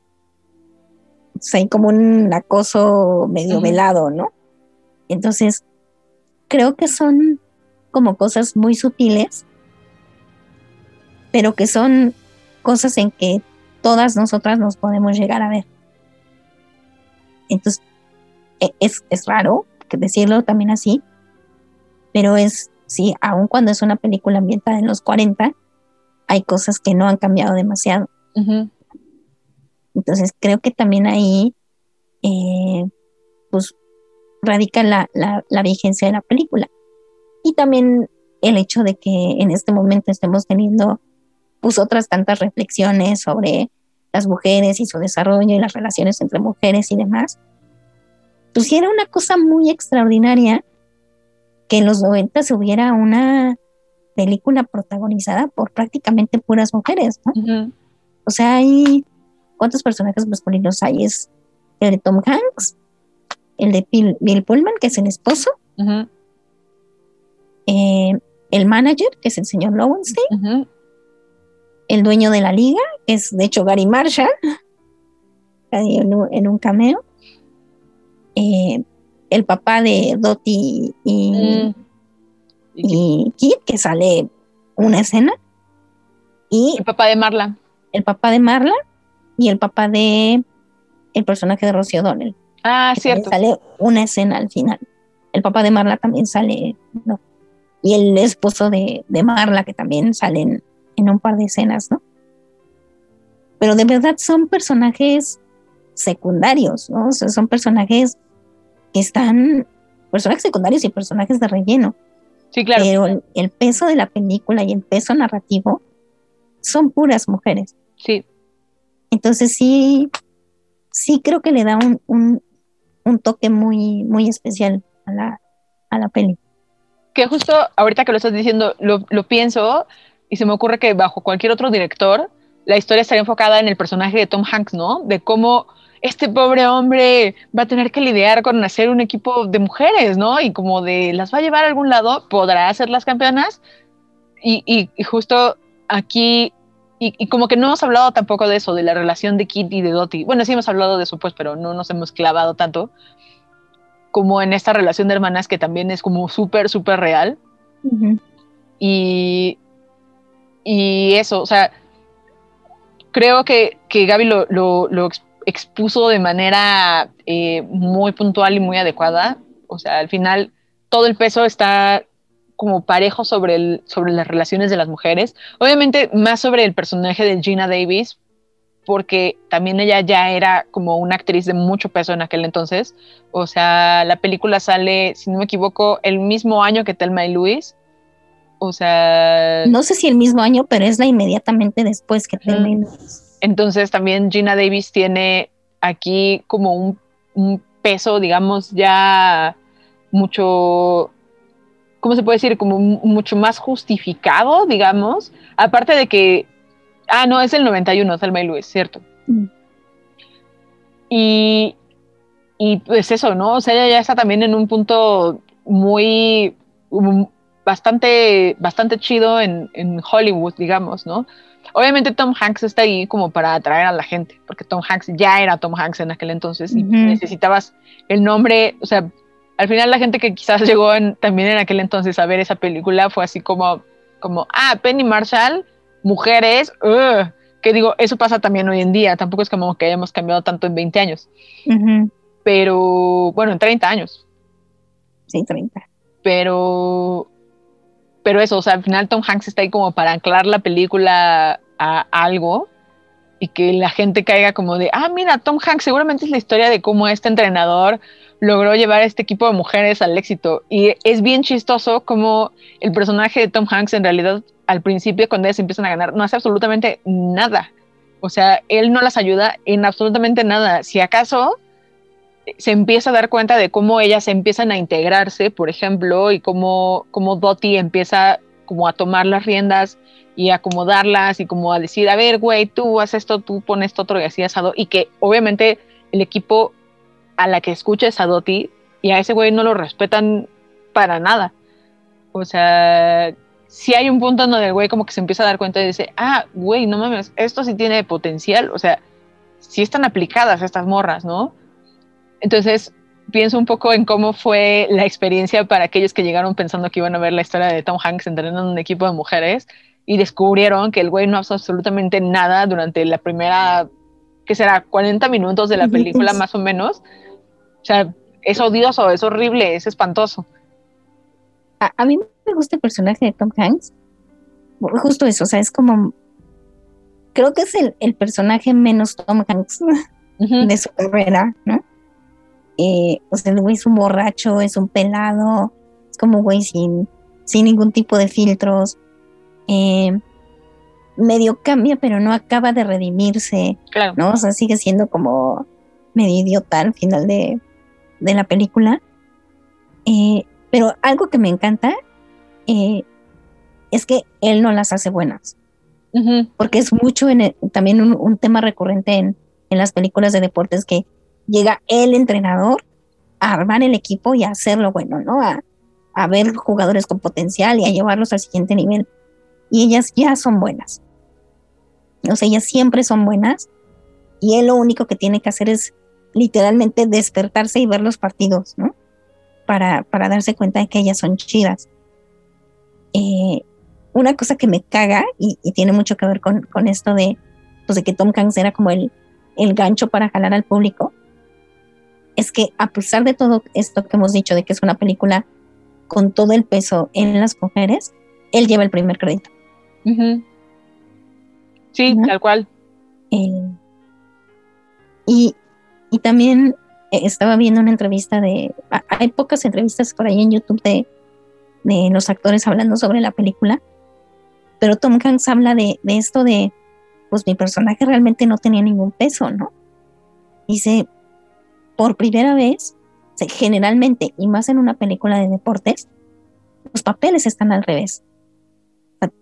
O sea, hay como un acoso medio velado, ¿no? Entonces, creo que son como cosas muy sutiles, pero que son cosas en que todas nosotras nos podemos llegar a ver. Entonces, e, es, es raro decirlo también así, pero es, sí, aun cuando es una película ambientada en los 40, hay cosas que no han cambiado demasiado. Entonces, creo que también ahí, eh, pues, radica la, la, la vigencia de la película y también el hecho de que en este momento estemos teniendo pues otras tantas reflexiones sobre las mujeres y su desarrollo y las relaciones entre mujeres y demás. Pues era una cosa muy extraordinaria que en los 90 se hubiera una película protagonizada por prácticamente puras mujeres, ¿no? O sea, hay ¿cuántos personajes masculinos hay? Es el de Tom Hanks, el de Bill, Pullman, que es el esposo, eh, el manager, que es el señor Lowenstein, el dueño de la liga, que es de hecho Gary Marshall, en un, cameo, eh, el papá de Dottie y, mm. y, Kit, que sale una escena, y el papá de Marla. El papá de Marla y el papá de el personaje de Rosie O'Donnell. Ah, cierto. Sale una escena al final. El papá de Marla también sale, no, y el esposo de, Marla, que también salen en un par de escenas, ¿no? Pero de verdad son personajes secundarios, ¿no? O sea, son personajes que están, personajes secundarios y personajes de relleno. Sí, claro. Pero el, peso de la película y el peso narrativo son puras mujeres. Sí. Entonces sí, sí creo que le da un, un, toque muy, muy especial a la, a la peli que justo ahorita que lo estás diciendo, lo, lo, pienso y se me ocurre que bajo cualquier otro director, la historia estaría enfocada en el personaje de Tom Hanks, ¿no? De cómo este pobre hombre va a tener que lidiar con hacer un equipo de mujeres, ¿no? Y como de las va a llevar a algún lado, podrá ser las campeonas. Y, y, justo aquí, y, y, como que no hemos hablado tampoco de eso, de la relación de Kit y de Dottie. Bueno, sí hemos hablado de eso, pues, pero no nos hemos clavado tanto como en esta relación de hermanas que también es como súper, súper real. y, y eso, o sea, creo que, que Gaby lo, lo, expuso de manera eh, muy puntual y muy adecuada. O sea, al final todo el peso está como parejo sobre, el, sobre las relaciones de las mujeres. Obviamente más sobre el personaje de Gina Davis, porque también ella ya era como una actriz de mucho peso en aquel entonces. O sea, la película sale, si no me equivoco, el mismo año que Telma y Luis. O sea... No sé si el mismo año, pero es la inmediatamente después que Luis. Entonces también Gina Davis tiene aquí como un, un peso, digamos, ya mucho ¿cómo se puede decir? Como mucho más justificado, digamos. Aparte de que, ah, no, es el 91, Thelma y Luis, cierto. Mm. Y, y pues eso, ¿no? O sea, ella ya está también en un punto muy, bastante, bastante chido en, en Hollywood, digamos, ¿no? Obviamente Tom Hanks está ahí como para atraer a la gente, porque Tom Hanks ya era Tom Hanks en aquel entonces y necesitabas el nombre, o sea, al final la gente que quizás (laughs) llegó también en aquel entonces a ver esa película fue así como, como ah, Penny Marshall, mujeres, que digo, eso pasa también hoy en día, tampoco es como que hayamos cambiado tanto en 20 años, pero bueno, en 30 años. Sí, 30. Pero, pero eso, o sea, al final Tom Hanks está ahí como para anclar la película a algo y que la gente caiga como de, ah, mira, Tom Hanks seguramente es la historia de cómo este entrenador logró llevar a este equipo de mujeres al éxito. Y es bien chistoso como el personaje de Tom Hanks en realidad al principio cuando ellas empiezan a ganar no hace absolutamente nada. O sea, él no las ayuda en absolutamente nada. Si acaso se empieza a dar cuenta de cómo ellas empiezan a integrarse, por ejemplo, y cómo, cómo Dottie empieza como a tomar las riendas y acomodarlas y como a decir, a ver, güey, tú haces esto, tú pones esto otro y así asado, y que obviamente el equipo a la que escuches a Doti y a ese güey no lo respetan para nada. O sea, si hay un punto en donde el güey como que se empieza a dar cuenta y dice, ah, güey, no mames, esto sí tiene potencial, o sea, sí están aplicadas estas morras, ¿no? Entonces, pienso un poco en cómo fue la experiencia para aquellos que llegaron pensando que iban a ver la historia de Tom Hanks entrenando en un equipo de mujeres y descubrieron que el güey no hace absolutamente nada durante la primera, que será 40 minutos de la película más o menos, o sea, es odioso, es horrible, es espantoso. A, mí me gusta el personaje de Tom Hanks. Justo eso, o sea, es como. Creo que es el, personaje menos Tom Hanks de su carrera, ¿no? Eh, o sea, el güey es un borracho, es un pelado, es como güey sin, sin ningún tipo de filtros. Eh, medio cambia, pero no acaba de redimirse, claro. ¿no? O sea, sigue siendo como medio idiota al final de, de la película. Eh, pero algo que me encanta eh, es que él no las hace buenas. Porque es mucho en también un, tema recurrente en, en, las películas de deportes que llega el entrenador a armar el equipo y a hacerlo bueno, ¿no? A, a ver jugadores con potencial y a llevarlos al siguiente nivel. Y ellas ya son buenas. O sea, ellas siempre son buenas y él lo único que tiene que hacer es literalmente despertarse y ver los partidos, ¿no? Para, para darse cuenta de que ellas son chidas. Eh, una cosa que me caga y, tiene mucho que ver con, con, esto de, pues que Tom Hanks era como el, el gancho para jalar al público, es que a pesar de todo esto que hemos dicho, de que es una película con todo el peso en las mujeres, él lleva el primer crédito. Sí, tal cual. Eh, y, y también eh, estaba viendo una entrevista de, hay pocas entrevistas por ahí en YouTube de, de los actores hablando sobre la película, pero Tom Hanks habla de, de esto de, pues mi personaje realmente no tenía ningún peso, ¿no? Dice, por primera vez, generalmente, y más en una película de deportes, los papeles están al revés.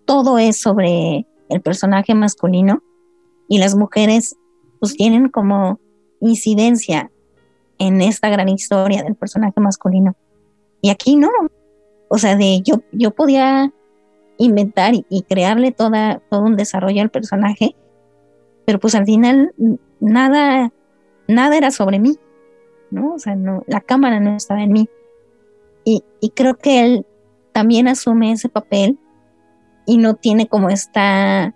todo es sobre el personaje masculino y las mujeres pues tienen como incidencia en esta gran historia del personaje masculino. Y aquí no. O sea, de yo, yo podía inventar y, crearle toda, todo un desarrollo al personaje, pero pues al final nada, nada era sobre mí, ¿no? O sea, no, la cámara no estaba en mí. Y, y creo que él también asume ese papel y no tiene como esta,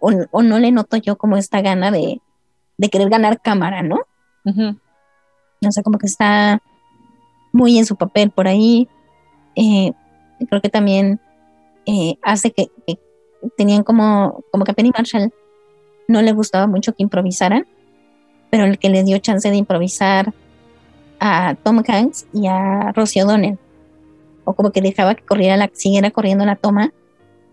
o, o no le noto yo como esta gana de, de querer ganar cámara, ¿no? No sé, como que está muy en su papel por ahí. Eh, creo que también eh, hace que, que tenían como, como que a Penny Marshall no le gustaba mucho que improvisaran, pero el que le dio chance de improvisar a Tom Hanks y a Rosie O'Donnell, o como que dejaba que corriera la, siguiera corriendo la toma,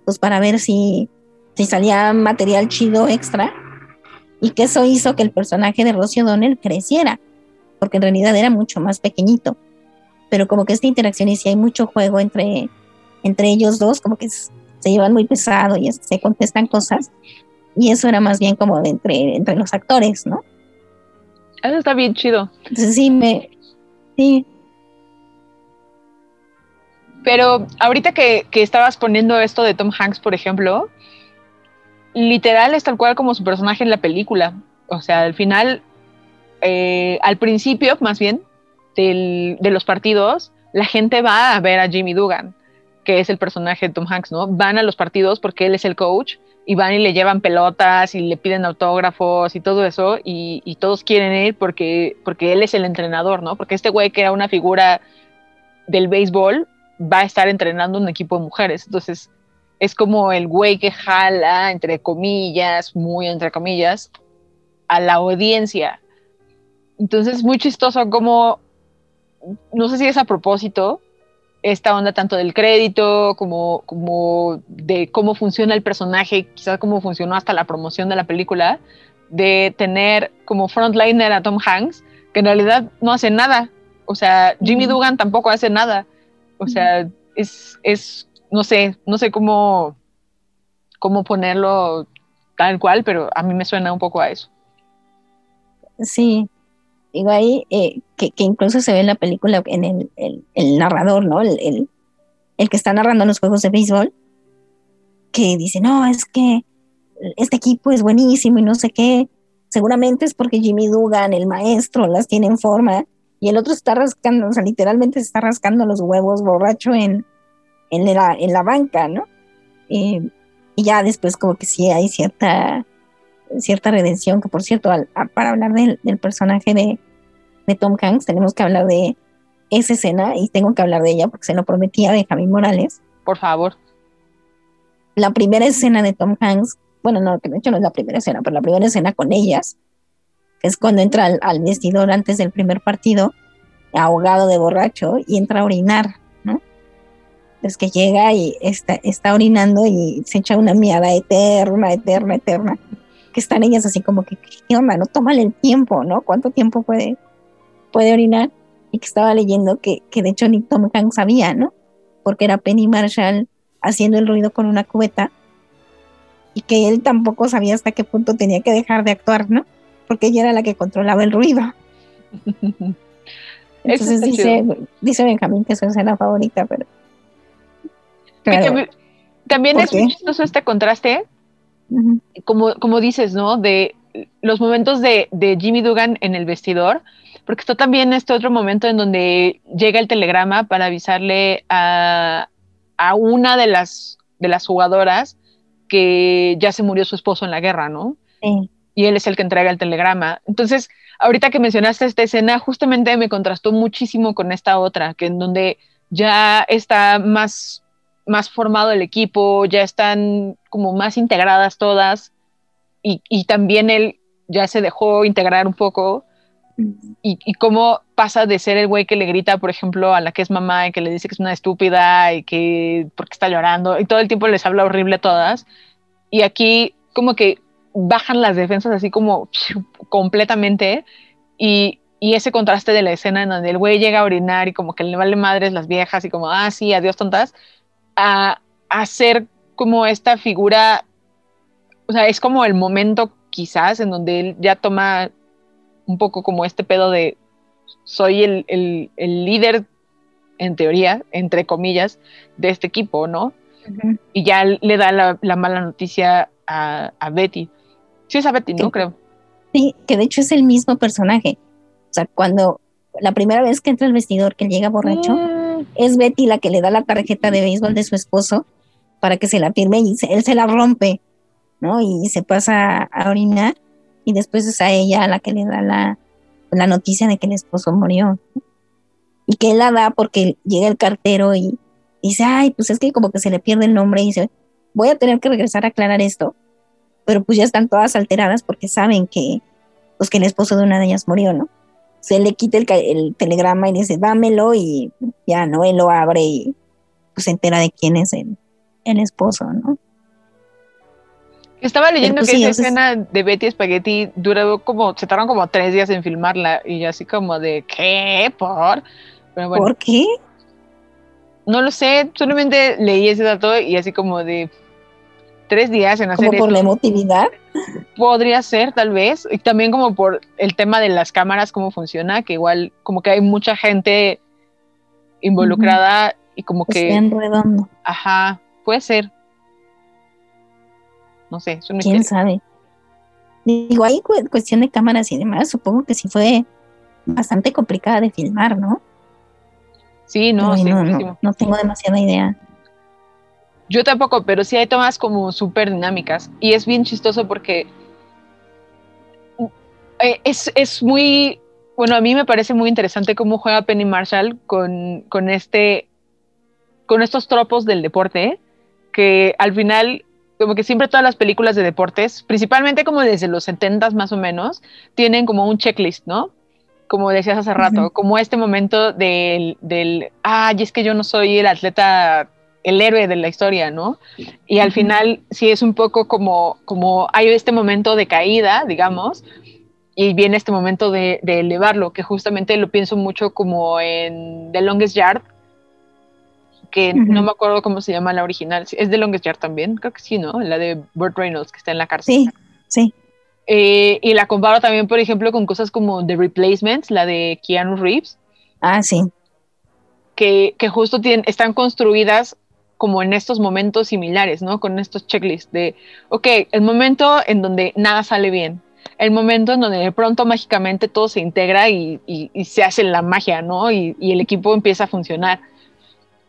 pues para ver si, si salía material chido extra, y que eso hizo que el personaje de Rosie O'Donnell creciera, porque en realidad era mucho más pequeñito, pero como que esta interacción y si hay mucho juego entre, entre ellos dos, como que se llevan muy pesado y se contestan cosas, y eso era más bien como de entre, entre los actores, ¿no? Eso está bien chido. Entonces sí, me... Sí. Pero ahorita que, que estabas poniendo esto de Tom Hanks, por ejemplo, literal es tal cual como su personaje en la película. O sea, al final, eh, al principio, más bien, de los partidos, la gente va a ver a Jimmy Dugan, que es el personaje de Tom Hanks, ¿no? Van a los partidos porque él es el coach y van y le llevan pelotas y le piden autógrafos y todo eso y, todos quieren ir porque, porque él es el entrenador, ¿no? Porque este güey que era una figura del béisbol va a estar entrenando un equipo de mujeres. Entonces, es como el güey que jala, entre comillas, muy entre comillas, a la audiencia. Entonces, es muy chistoso como, no sé si es a propósito, esta onda tanto del crédito como, como de cómo funciona el personaje, quizás cómo funcionó hasta la promoción de la película, de tener como frontliner a Tom Hanks, que en realidad no hace nada. O sea, Jimmy Dugan tampoco hace nada. O sea, es, es, no sé, no sé cómo, cómo ponerlo tal cual, pero a mí me suena un poco a eso. Sí, digo ahí eh, que, que, incluso se ve en la película en el, el, narrador, ¿no? El, el, que está narrando los juegos de béisbol, que dice, no, es que este equipo es buenísimo y no sé qué. Seguramente es porque Jimmy Dugan, el maestro, las tiene en forma y el otro está rascando, o sea, literalmente se está rascando los huevos borracho en, en, la, en la banca, ¿no? Y ya después como que sí hay cierta cierta redención, que por cierto, al, a, para hablar del, del personaje de, de, Tom Hanks, tenemos que hablar de esa escena y tengo que hablar de ella porque se lo prometía a Benjamín Morales. Por favor. La primera escena de Tom Hanks, bueno, no, que de hecho no es la primera escena, pero la primera escena con ellas, que es cuando entra al, al vestidor antes del primer partido, ahogado de borracho, y entra a orinar, ¿no? Es que llega y está, está orinando y se echa una miada eterna, eterna, eterna que están ellas así como que, ¿qué onda? No tómale el tiempo, ¿no? ¿Cuánto tiempo puede, puede orinar? Y que estaba leyendo que, que de hecho ni Tom Hanks sabía, ¿no? Porque era Penny Marshall haciendo el ruido con una cubeta y que él tampoco sabía hasta qué punto tenía que dejar de actuar, ¿no? Porque ella era la que controlaba el ruido. (laughs) Entonces dice, dice Benjamín que es su escena favorita, pero... Claro. También es muy chistoso este contraste como, como dices, ¿no? De los momentos de, de, Jimmy Dugan en el vestidor, porque está también este otro momento en donde llega el telegrama para avisarle a, a una de las, de las jugadoras que ya se murió su esposo en la guerra, ¿no? Sí. Y él es el que entrega el telegrama. Entonces, ahorita que mencionaste esta escena, justamente me contrastó muchísimo con esta otra, que en donde ya está más más formado el equipo, ya están como más integradas todas y, y también él ya se dejó integrar un poco. Y, y, cómo pasa de ser el güey que le grita, por ejemplo, a la que es mamá y que le dice que es una estúpida y que porque está llorando y todo el tiempo les habla horrible a todas. Y aquí como que bajan las defensas así como completamente. Y, y ese contraste de la escena en donde el güey llega a orinar y como que le vale madres las viejas y como, ah, sí, adiós tontas, a, a ser como esta figura, o sea, es como el momento quizás en donde él ya toma un poco como este pedo de soy el, el, el líder, en teoría, entre comillas, de este equipo, ¿no? Uh -huh. Y ya le da la, la mala noticia a, a, Betty. Sí, es a Betty, ¿no? Creo. Sí, que de hecho es el mismo personaje. O sea, cuando la primera vez que entra al vestidor, que llega borracho, mm. Es Betty la que le da la tarjeta de béisbol de su esposo para que se la firme y él se la rompe, ¿no? Y se pasa a orinar y después es a ella la que le da la, la noticia de que el esposo murió. y que él la da porque llega el cartero y dice, ay, pues es que como que se le pierde el nombre y dice, voy a tener que regresar a aclarar esto, pero pues ya están todas alteradas porque saben que, pues que el esposo de una de ellas murió, ¿no? Se le quita el, el telegrama y dice, dámelo y ya, ¿no? Él lo abre y pues se entera de quién es el, el esposo, ¿no? Estaba leyendo pues, que esa escena de Betty Spaghetti duró como, se tardaron como tres días en filmarla y así como de, ¿qué? ¿Por? ¿Por qué? No lo sé, solamente leí ese dato y así como de tres días en hacer ¿Como por la emotividad? Podría ser, tal vez. Y también como por el tema de las cámaras, cómo funciona, que igual como que hay mucha gente involucrada y como que... redondo. Ajá, puede ser. No sé, es un ¿Quién sabe? Digo, hay cuestión de cámaras y demás, supongo que sí fue bastante complicada de filmar, ¿no? Sí, no, sí, no, no, tengo demasiada idea. Yo tampoco, pero sí hay tomas como súper dinámicas. Y es bien chistoso porque eh, es, es, muy, bueno, a mí me parece muy interesante cómo juega Penny Marshall con, con este, con estos tropos del deporte, que al final como que siempre todas las películas de deportes, principalmente como desde los 70 más o menos, tienen como un checklist, ¿no? Como decías hace rato, como este momento del, del, ay, es que yo no soy el atleta, el héroe de la historia, ¿no? Y al final sí es un poco como, como hay este momento de caída, digamos, y viene este momento de, de elevarlo, que justamente lo pienso mucho como en The Longest Yard, que no me acuerdo cómo se llama la original. ¿Es de Longest Yard también? Creo que sí, ¿no? La de Burt Reynolds, que está en la cárcel. Sí, sí. Eh, y la comparo también, por ejemplo, con cosas como The Replacements, la de Keanu Reeves. Ah, sí. Que, que justo tienen, están construidas como en estos momentos similares, ¿no? Con estos checklists de, ok, el momento en donde nada sale bien, el momento en donde de pronto mágicamente todo se integra y, se hace la magia, ¿no? Y, y, el equipo empieza a funcionar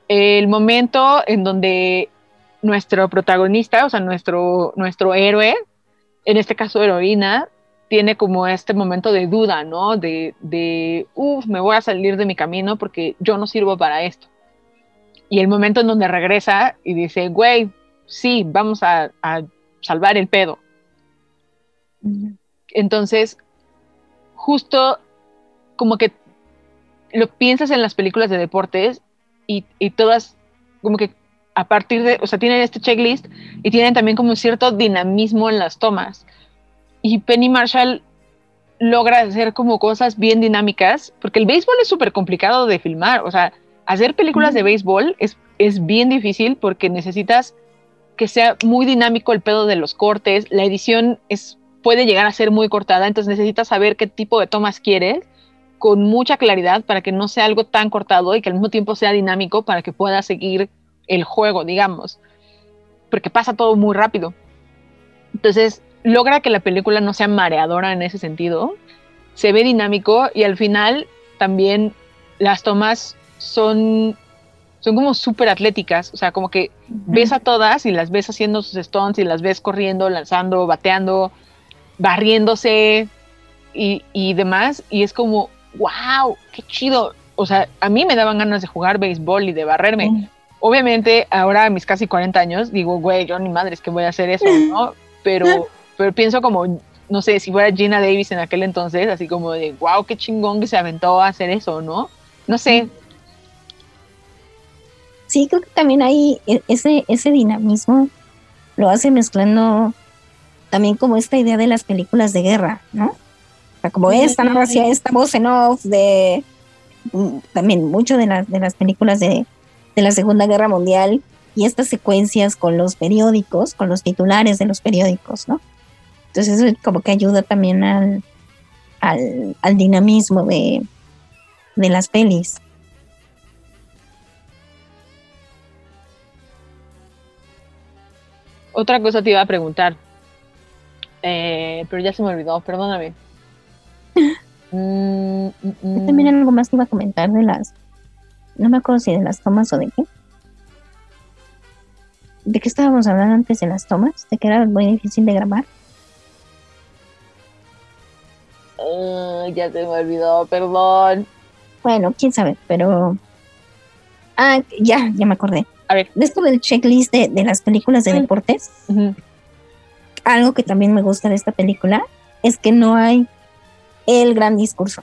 el momento en donde nuestro protagonista, o sea, nuestro, nuestro héroe, en este caso heroína, tiene como este momento de duda, ¿no? De, de uff, me voy a salir de mi camino porque yo no sirvo para esto. Y el momento en donde regresa y dice, güey, sí, vamos a, a salvar el pedo. Entonces, justo como que lo piensas en las películas de deportes y, todas como que a partir de, o sea, tienen este checklist y tienen también como cierto dinamismo en las tomas. Y Penny Marshall logra hacer como cosas bien dinámicas, porque el béisbol es súper complicado de filmar, o sea, hacer películas de béisbol es, es bien difícil porque necesitas que sea muy dinámico el pedo de los cortes, la edición es, puede llegar a ser muy cortada, entonces necesitas saber qué tipo de tomas quieres con mucha claridad para que no sea algo tan cortado y que al mismo tiempo sea dinámico para que pueda seguir el juego, digamos, porque pasa todo muy rápido. Entonces, logra que la película no sea mareadora en ese sentido, se ve dinámico y al final también las tomas son, son como súper atléticas, o sea, como que ves a todas y las ves haciendo sus stones y las ves corriendo, lanzando, bateando, barriéndose y, y demás, y es como wow, qué chido. O sea, a mí me daban ganas de jugar béisbol y de barrerme. Obviamente, ahora a mis casi 40 años, digo, güey, yo ni madre es que voy a hacer eso, ¿no? Pero, pero pienso como, no sé, si fuera Gina Davis en aquel entonces, así como de, wow, qué chingón que se aventó a hacer eso, ¿no? No sé. Sí, creo que también hay e, ese, ese dinamismo, lo hace mezclando también como esta idea de las películas de guerra, ¿no? como esta narración, esta voz en off de mm, también mucho de, las de las películas de, la Segunda Guerra Mundial y estas secuencias con los periódicos, con los titulares de los periódicos, ¿no? Entonces eso como que ayuda también al, al, dinamismo de, de las pelis. Otra cosa te iba a preguntar, eh, pero ya se me olvidó, perdóname. (laughs) Mm, mm, también mm. algo más que iba a comentar de las. No me acuerdo si de las tomas o de qué. ¿De qué estábamos hablando antes de las tomas? ¿De que era muy difícil de grabar? ya se me olvidó, perdón. Bueno, quién sabe, pero. Ah, ya, ya me acordé. A ver. De esto del checklist de, de las películas de deportes, algo que también me gusta de esta película es que no hay el gran discurso.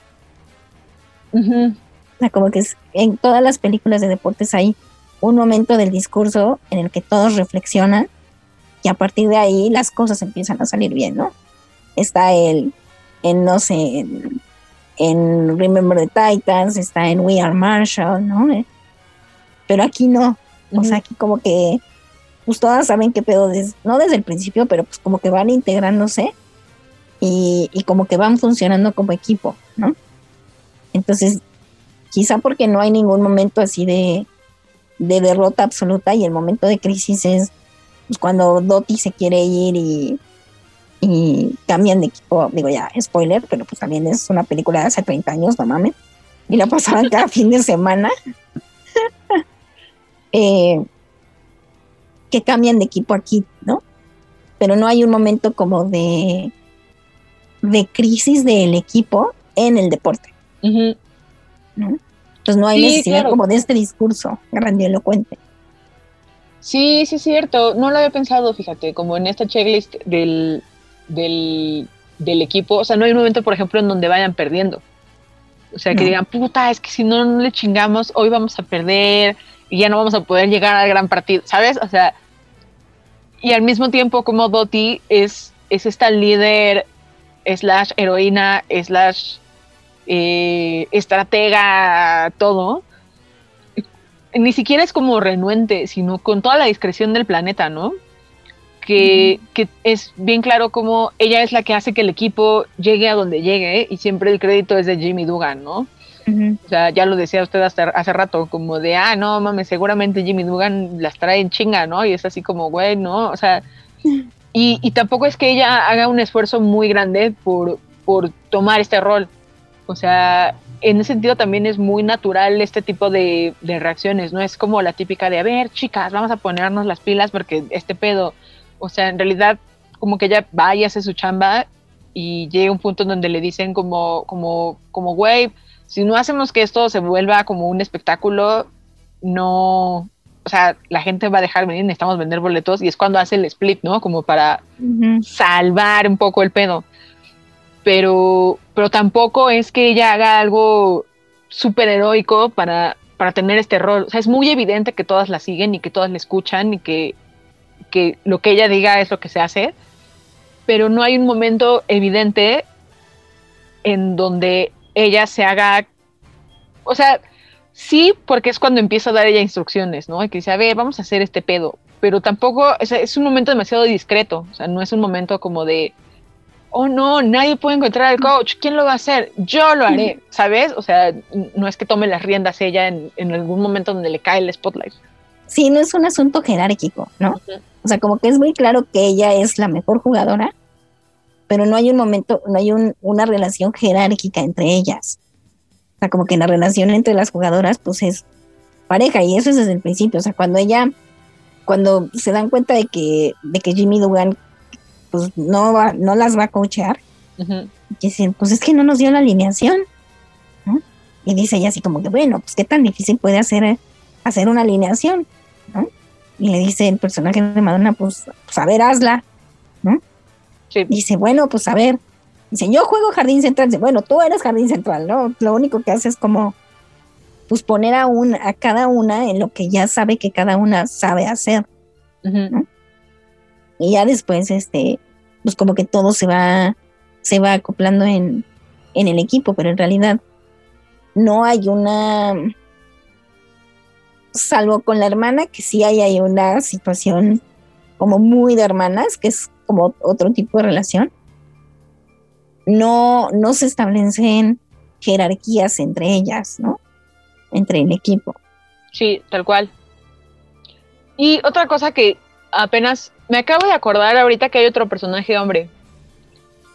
O sea, como que es- en todas las películas de deportes hay un momento del discurso en el que todos reflexionan y a partir de ahí las cosas empiezan a salir bien, ¿no? Está el, en no sé, en, en Remember the Titans, está en We Are Marshall, ¿no? Eh, Pero aquí no. O sea, aquí como que, pues todas saben qué pedo, des- no desde el principio, pero pues como que van integrándose y, y como que van funcionando como equipo, ¿no? Entonces, quizá porque no hay ningún momento así de, de derrota absoluta y el momento de crisis es pues, cuando Dottie se quiere ir y, y cambian de equipo, digo ya, spoiler, pero pues también es una película de hace 30 años, no mames, y la pasaban cada fin de semana. Eh, que cambian de equipo aquí, ¿no? Pero no hay un momento como de, de crisis del equipo en el deporte. Ujú. Entonces no hay Sí, necesidad claro. como de este discurso grandilocuente. Sí, sí es cierto. No lo había pensado, fíjate, como en esta checklist del, del, del equipo. O sea, no hay un momento, por ejemplo, en donde vayan perdiendo. O sea, que No. digan, puta, es que si no, no le chingamos, hoy vamos a perder y ya no vamos a poder llegar al gran partido, ¿sabes? O sea, y al mismo tiempo como Dottie es, es esta líder slash heroína slash eh, estratega, todo. Ni siquiera es como renuente, sino con toda la discreción del planeta, ¿no? Que, que es bien claro como ella es la que hace que el equipo llegue a donde llegue y siempre el crédito es de Jimmy Dugan, ¿no? O sea, ya lo decía usted hace rato, como de, ah, no mames, seguramente Jimmy Dugan las trae en chinga, ¿no? Y es así como, güey, ¿no? O sea, y, y tampoco es que ella haga un esfuerzo muy grande por, por tomar este rol. O sea, en ese sentido también es muy natural este tipo de, de reacciones, ¿no? Es como la típica de, a ver, chicas, vamos a ponernos las pilas porque este pedo, o sea, en realidad como que ella va y hace su chamba y llega un punto donde le dicen como, como, como, güey, si no hacemos que esto se vuelva como un espectáculo, no, o sea, la gente va a dejar venir, necesitamos vender boletos y es cuando hace el split, ¿no? Como para salvar un poco el pedo. Pero, pero tampoco es que ella haga algo súper heroico para, para tener este rol. O sea, es muy evidente que todas la siguen y que todas la escuchan y que, que lo que ella diga es lo que se hace. Pero no hay un momento evidente en donde ella se haga. O sea, sí, porque es cuando empieza a dar ella instrucciones, ¿no? Y que dice, a ver, vamos a hacer este pedo. Pero tampoco, o sea, es un momento demasiado discreto. O sea, no es un momento como de, oh no, nadie puede encontrar al coach. ¿Quién lo va a hacer? Yo lo haré, ¿sabes? O sea, no es que tome las riendas ella en, en algún momento donde le cae el spotlight. Sí, no es un asunto jerárquico, ¿no? O sea, como que es muy claro que ella es la mejor jugadora, pero no hay un momento, no hay un- una relación jerárquica entre ellas. O sea, como que la relación entre las jugadoras, pues es pareja, y eso es desde el principio. O sea, cuando ella, cuando se dan cuenta de que, de que Jimmy Dugan, pues no va, no las va a coachear, Ujú. dicen, pues es que no nos dio la alineación. ¿no? Y dice ella así como que, bueno, pues qué tan difícil puede hacer, hacer una alineación. ¿no? Y le dice el personaje de Madonna, pues, pues a ver, hazla. Sí. Dice, bueno, pues a ver. Dice, yo juego jardín central. Dice, bueno, tú eres jardín central, ¿no? Lo único que hace es como, pues poner a, un, a cada una en lo que ya sabe que cada una sabe hacer. Y ya después, este, pues como que todo se va, se va acoplando en, en el equipo, pero en realidad no hay una, salvo con la hermana, que sí hay, hay una situación como muy de hermanas, que es como otro tipo de relación. No, no se establecen jerarquías entre ellas, ¿no? Entre el equipo. Sí, tal cual. Y otra cosa que apenas me acabo de acordar ahorita que hay otro personaje hombre.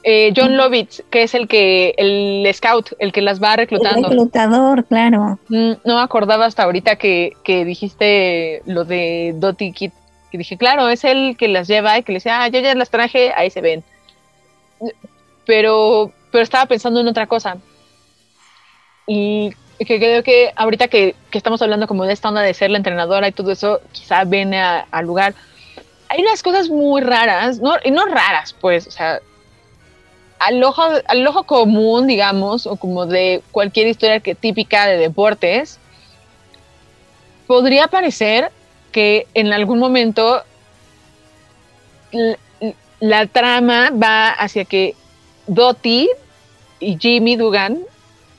Eh, John Lovitz, que es el que, el scout, el que las va El reclutando. reclutador, claro. Mm, No acordaba hasta ahorita que, que dijiste lo de Dottie Kid. Que dije, claro, es el que las lleva y que le dice, ah, yo ya las traje, ahí se ven. Pero, pero estaba pensando en otra cosa. Y que creo que ahorita que, que, estamos hablando como de esta onda de ser la entrenadora y todo eso, quizá viene al lugar. Hay unas cosas muy raras, no, y no raras, pues, o sea, al ojo, al ojo común, digamos, o como de cualquier historia típica de deportes, podría parecer que en algún momento la, trama va hacia que Dottie y Jimmy Dugan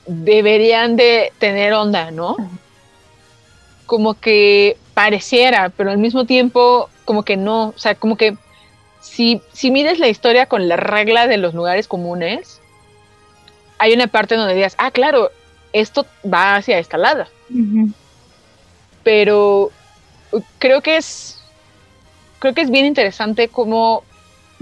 deberían de tener onda, ¿no? Como que pareciera, pero al mismo tiempo como que no, o sea, como que si, si mides la historia con la regla de los lugares comunes, hay una parte donde digas, ah, claro, esto va hacia esta lado. Pero creo que es creo que es bien interesante cómo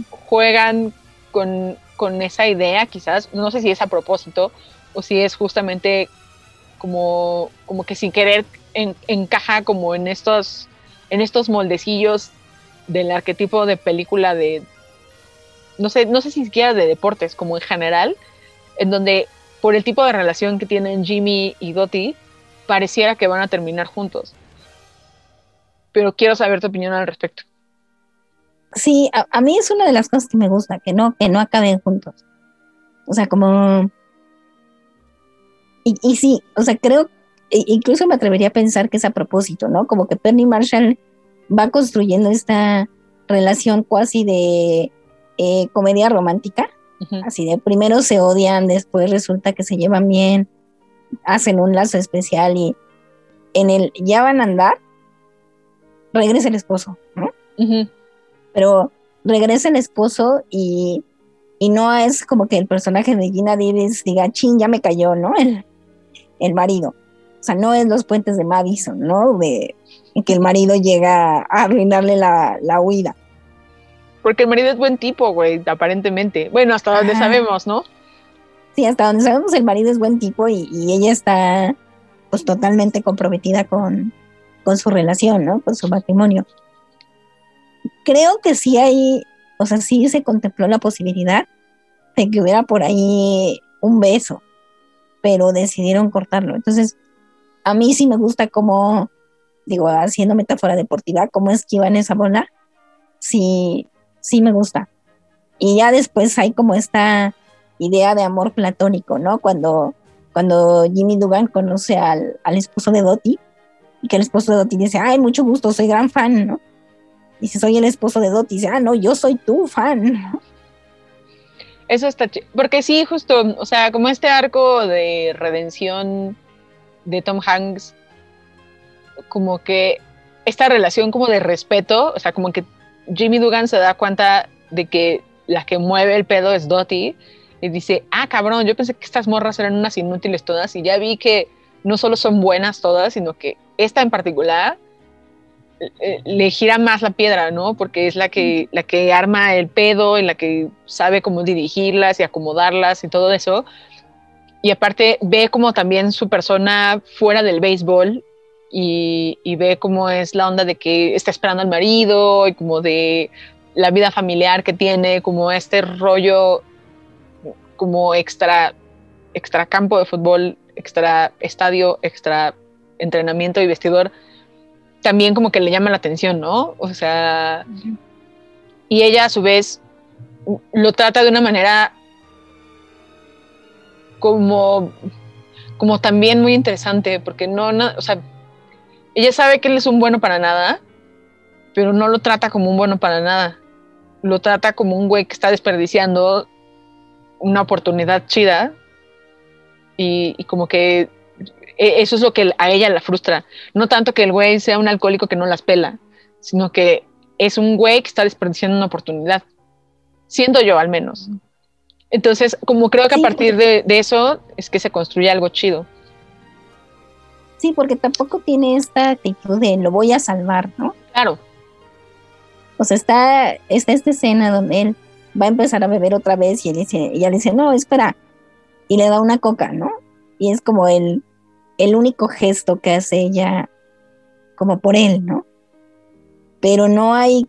juegan con, con esa idea, quizás, no sé si es a propósito o si es justamente como, como que sin querer encaja como en estos, en estos moldecillos del arquetipo de película de, no sé, no sé si siquiera de deportes, como en general, en donde por el tipo de relación que tienen Jimmy y Dottie, pareciera que van a terminar juntos. Pero quiero saber tu opinión al respecto. Sí, a, mí es una de las cosas que me gusta, que no, que no acaben juntos. O sea, como... Y, y sí, o sea, creo, e, incluso me atrevería a pensar que es a propósito, ¿no? Como que Penny Marshall va construyendo esta relación cuasi de eh, comedia romántica, así de primero se odian, después resulta que se llevan bien, hacen un lazo especial y en el ya van a andar, regresa el esposo, ¿no? Pero regresa el esposo y, y, no es como que el personaje de Gina Davis diga, chin, ya me cayó, ¿no? El, el marido. O sea, no es los puentes de Madison, ¿no? De, que el marido llega a arruinarle la, la huida. Porque el marido es buen tipo, güey, aparentemente. Bueno, hasta donde sabemos, ¿no? Sí, hasta donde sabemos el marido es buen tipo y, y ella está pues totalmente comprometida con, con su relación, ¿no? Con su matrimonio. Creo que sí hay, o sea, sí se contempló la posibilidad de que hubiera por ahí un beso, pero decidieron cortarlo. Entonces, a mí sí me gusta como, digo, haciendo metáfora deportiva, cómo esquivan esa bola. Sí, sí me gusta. Y ya después hay como esta idea de amor platónico, ¿no? Cuando, cuando Jimmy Dugan conoce al, al esposo de Dottie y que el esposo de Dottie dice, ay, mucho gusto, soy gran fan, ¿no? Dice, soy el esposo de Dottie, dice, ah, no, yo soy tu fan. Eso está chido, porque sí, justo, o sea, como este arco de redención de Tom Hanks, como que esta relación como de respeto, o sea, como que Jimmy Dugan se da cuenta de que la que mueve el pedo es Dottie y dice, ah, cabrón, yo pensé que estas morras eran unas inútiles todas y ya vi que no solo son buenas todas, sino que esta en particular eh, le gira más la piedra, ¿no? Porque es la que, la que arma el pedo, y la que sabe cómo dirigirlas y acomodarlas y todo eso. Y aparte ve como también su persona fuera del béisbol y, y ve cómo es la onda de que está esperando al marido y como de la vida familiar que tiene, como este rollo como extra, extra campo de fútbol extra estadio, extra entrenamiento y vestidor, también como que le llama la atención, ¿no? O sea, y ella a su vez lo trata de una manera como, como también muy interesante, porque no, no, o sea, ella sabe que él es un bueno para nada, pero no lo trata como un bueno para nada. Lo trata como un güey que está desperdiciando una oportunidad chida y, como que e, eso es lo que a ella la frustra. No tanto que el güey sea un alcohólico que no las pela, sino que es un güey que está desperdiciando una oportunidad. Siendo yo, al menos. Entonces, como creo que a partir de, eso es que se construye algo chido. Sí, porque tampoco tiene esta actitud de lo voy a salvar, ¿no? Claro. O sea, está, está esta escena donde él va a empezar a beber otra vez y él dice, ella le dice, no, espera, y le da una coca, ¿no? Y es como el, el único gesto que hace ella como por él, ¿no? Pero no hay,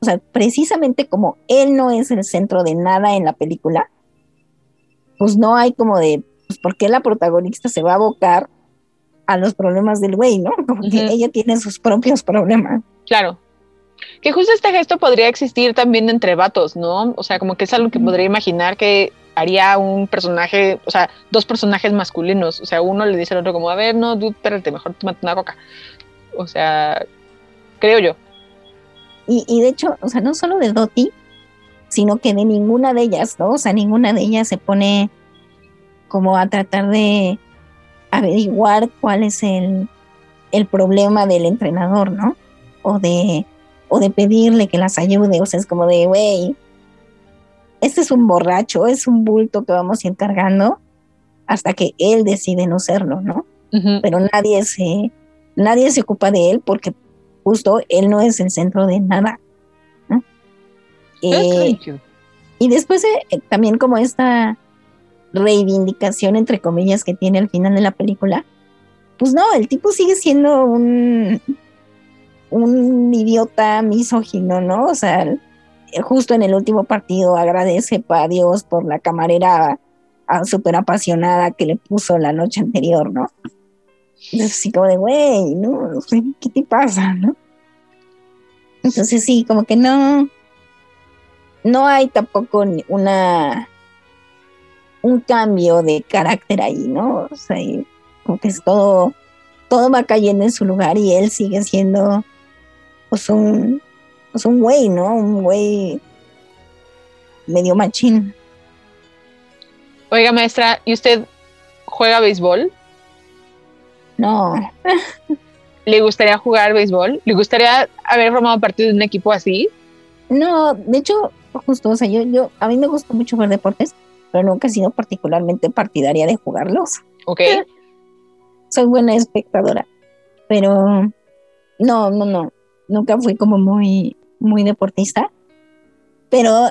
o sea, precisamente como él no es el centro de nada en la película, pues no hay como de, pues ¿por qué la protagonista se va a abocar a los problemas del güey, ¿no? (laughs) Como que ella tiene sus propios problemas. Claro. Que justo este gesto podría existir también entre vatos, ¿no? O sea, como que es algo que podría imaginar que haría un personaje, o sea, dos personajes masculinos. O sea, uno le dice al otro como, a ver, no, dude, espérate, mejor tómate una coca. O sea, creo yo. Y, y de hecho, o sea, no solo de Dottie, sino que de ninguna de ellas, ¿no? O sea, ninguna de ellas se pone como a tratar de averiguar cuál es el, el problema del entrenador, ¿no? O de, o de pedirle que las ayude. O sea, es como de, güey, este es un borracho, es un bulto que vamos a ir cargando hasta que él decide no serlo, ¿no? Pero nadie se, nadie se ocupa de él porque justo él no es el centro de nada. ¿no? That's Eh, y después eh, también como esta reivindicación, entre comillas, que tiene al final de la película, pues no, el tipo sigue siendo un, un idiota misógino, ¿no? O sea, eh, justo en el último partido agradece a Dios por la camarera ah, súper apasionada que le puso la noche anterior, ¿no? Entonces, así como de, güey, ¿no? ¿Qué te pasa, no? Entonces sí, como que no, no hay tampoco una un cambio de carácter ahí, ¿no? O sea, como que es todo, todo va cayendo en su lugar y él sigue siendo pues un, pues un güey, ¿no? Un güey medio machín. Oiga, maestra, ¿y usted juega béisbol? No, (laughs) ¿Le gustaría jugar béisbol? ¿Le gustaría haber formado parte de un equipo así? no, de hecho, justo, o sea, yo, yo, a mí me gusta mucho ver deportes, pero nunca he sido particularmente partidaria de jugarlos. Ok. (laughs) soy buena espectadora, pero no, no, no, nunca fui como muy, muy deportista, pero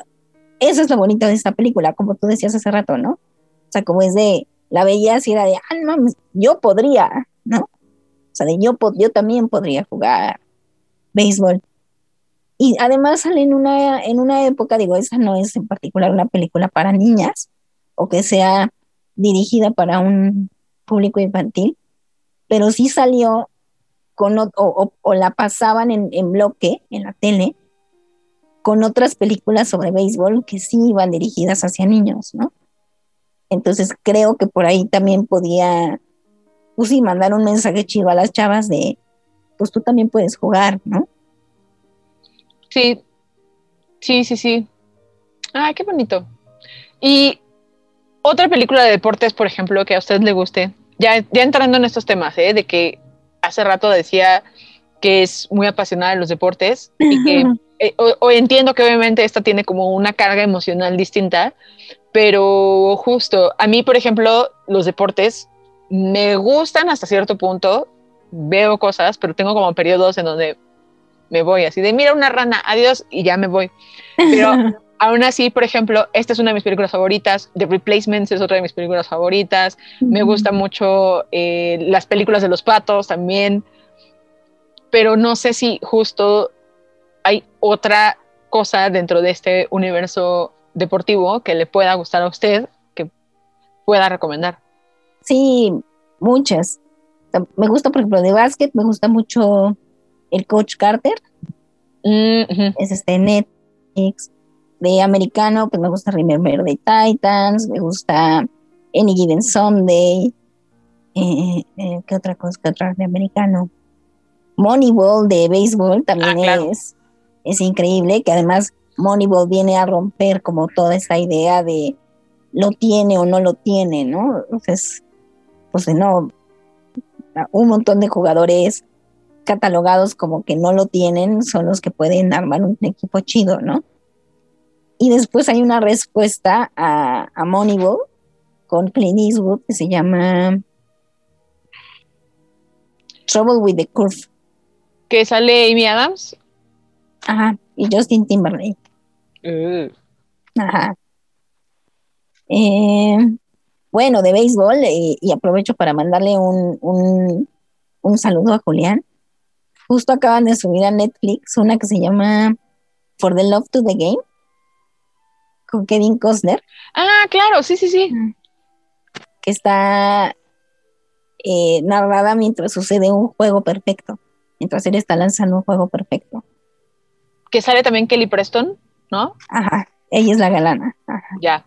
eso es lo bonito de esta película, como tú decías hace rato, ¿no? O sea, como es de, la veías y era de, ah, yo podría, ¿no? O sea, de yo, yo también podría jugar béisbol. Y además sale en una, en una época, digo, esa no es en particular una película para niñas, o que sea dirigida para un público infantil, pero sí salió con o, o- o la pasaban en, en bloque en la tele con otras películas sobre béisbol que sí iban dirigidas hacia niños, ¿no? Entonces creo que por ahí también podía, pues sí, mandar un mensaje chido a las chavas de, pues tú también puedes jugar, ¿no? Sí, sí, sí, sí. Ay, qué bonito. Y otra película de deportes, por ejemplo, que a usted le guste, ya, ya entrando en estos temas, ¿eh? de que hace rato decía que es muy apasionada de los deportes y que (laughs) eh, o, o entiendo que obviamente esta tiene como una carga emocional distinta, pero justo a mí, por ejemplo, los deportes me gustan hasta cierto punto, veo cosas, pero tengo como periodos en donde me voy así de mira una rana, adiós y ya me voy. Pero (laughs) aún así, por ejemplo, esta es una de mis películas favoritas, The Replacements es otra de mis películas favoritas, me gustan mucho eh, las películas de los patos también, pero no sé si justo hay otra cosa dentro de este universo deportivo que le pueda gustar a usted, que pueda recomendar. Sí, muchas. Me gusta, por ejemplo, de básquet, me gusta mucho el Coach Carter, Mm, es este Netflix. De americano, pues me gusta Remember the Titans, me gusta Any Given Sunday. Eh, eh, ¿Qué otra cosa? ¿Qué otra de americano? Moneyball de béisbol también Ah, claro. es, es increíble, que además Moneyball viene a romper como toda esa idea de lo tiene o no lo tiene, ¿no? Entonces, pues no, un montón de jugadores catalogados como que no lo tienen son los que pueden armar un equipo chido, ¿no? Y después hay una respuesta a, a Moneyball con Clint Eastwood que se llama Trouble with the Curve. Que sale Amy Adams. Ajá, y Justin Timberlake. Uh, Ajá. Eh, bueno, de béisbol, eh, y aprovecho para mandarle un, un, un saludo a Julián. Justo acaban de subir a Netflix una que se llama For the Love to the Game con Kevin Costner, Ah, claro, sí, sí, sí. que está eh, narrada mientras sucede un juego perfecto, mientras él está lanzando un juego perfecto. Que sale también Kelly Preston, ¿no? Ajá, ella es la galana. Ajá. Ya.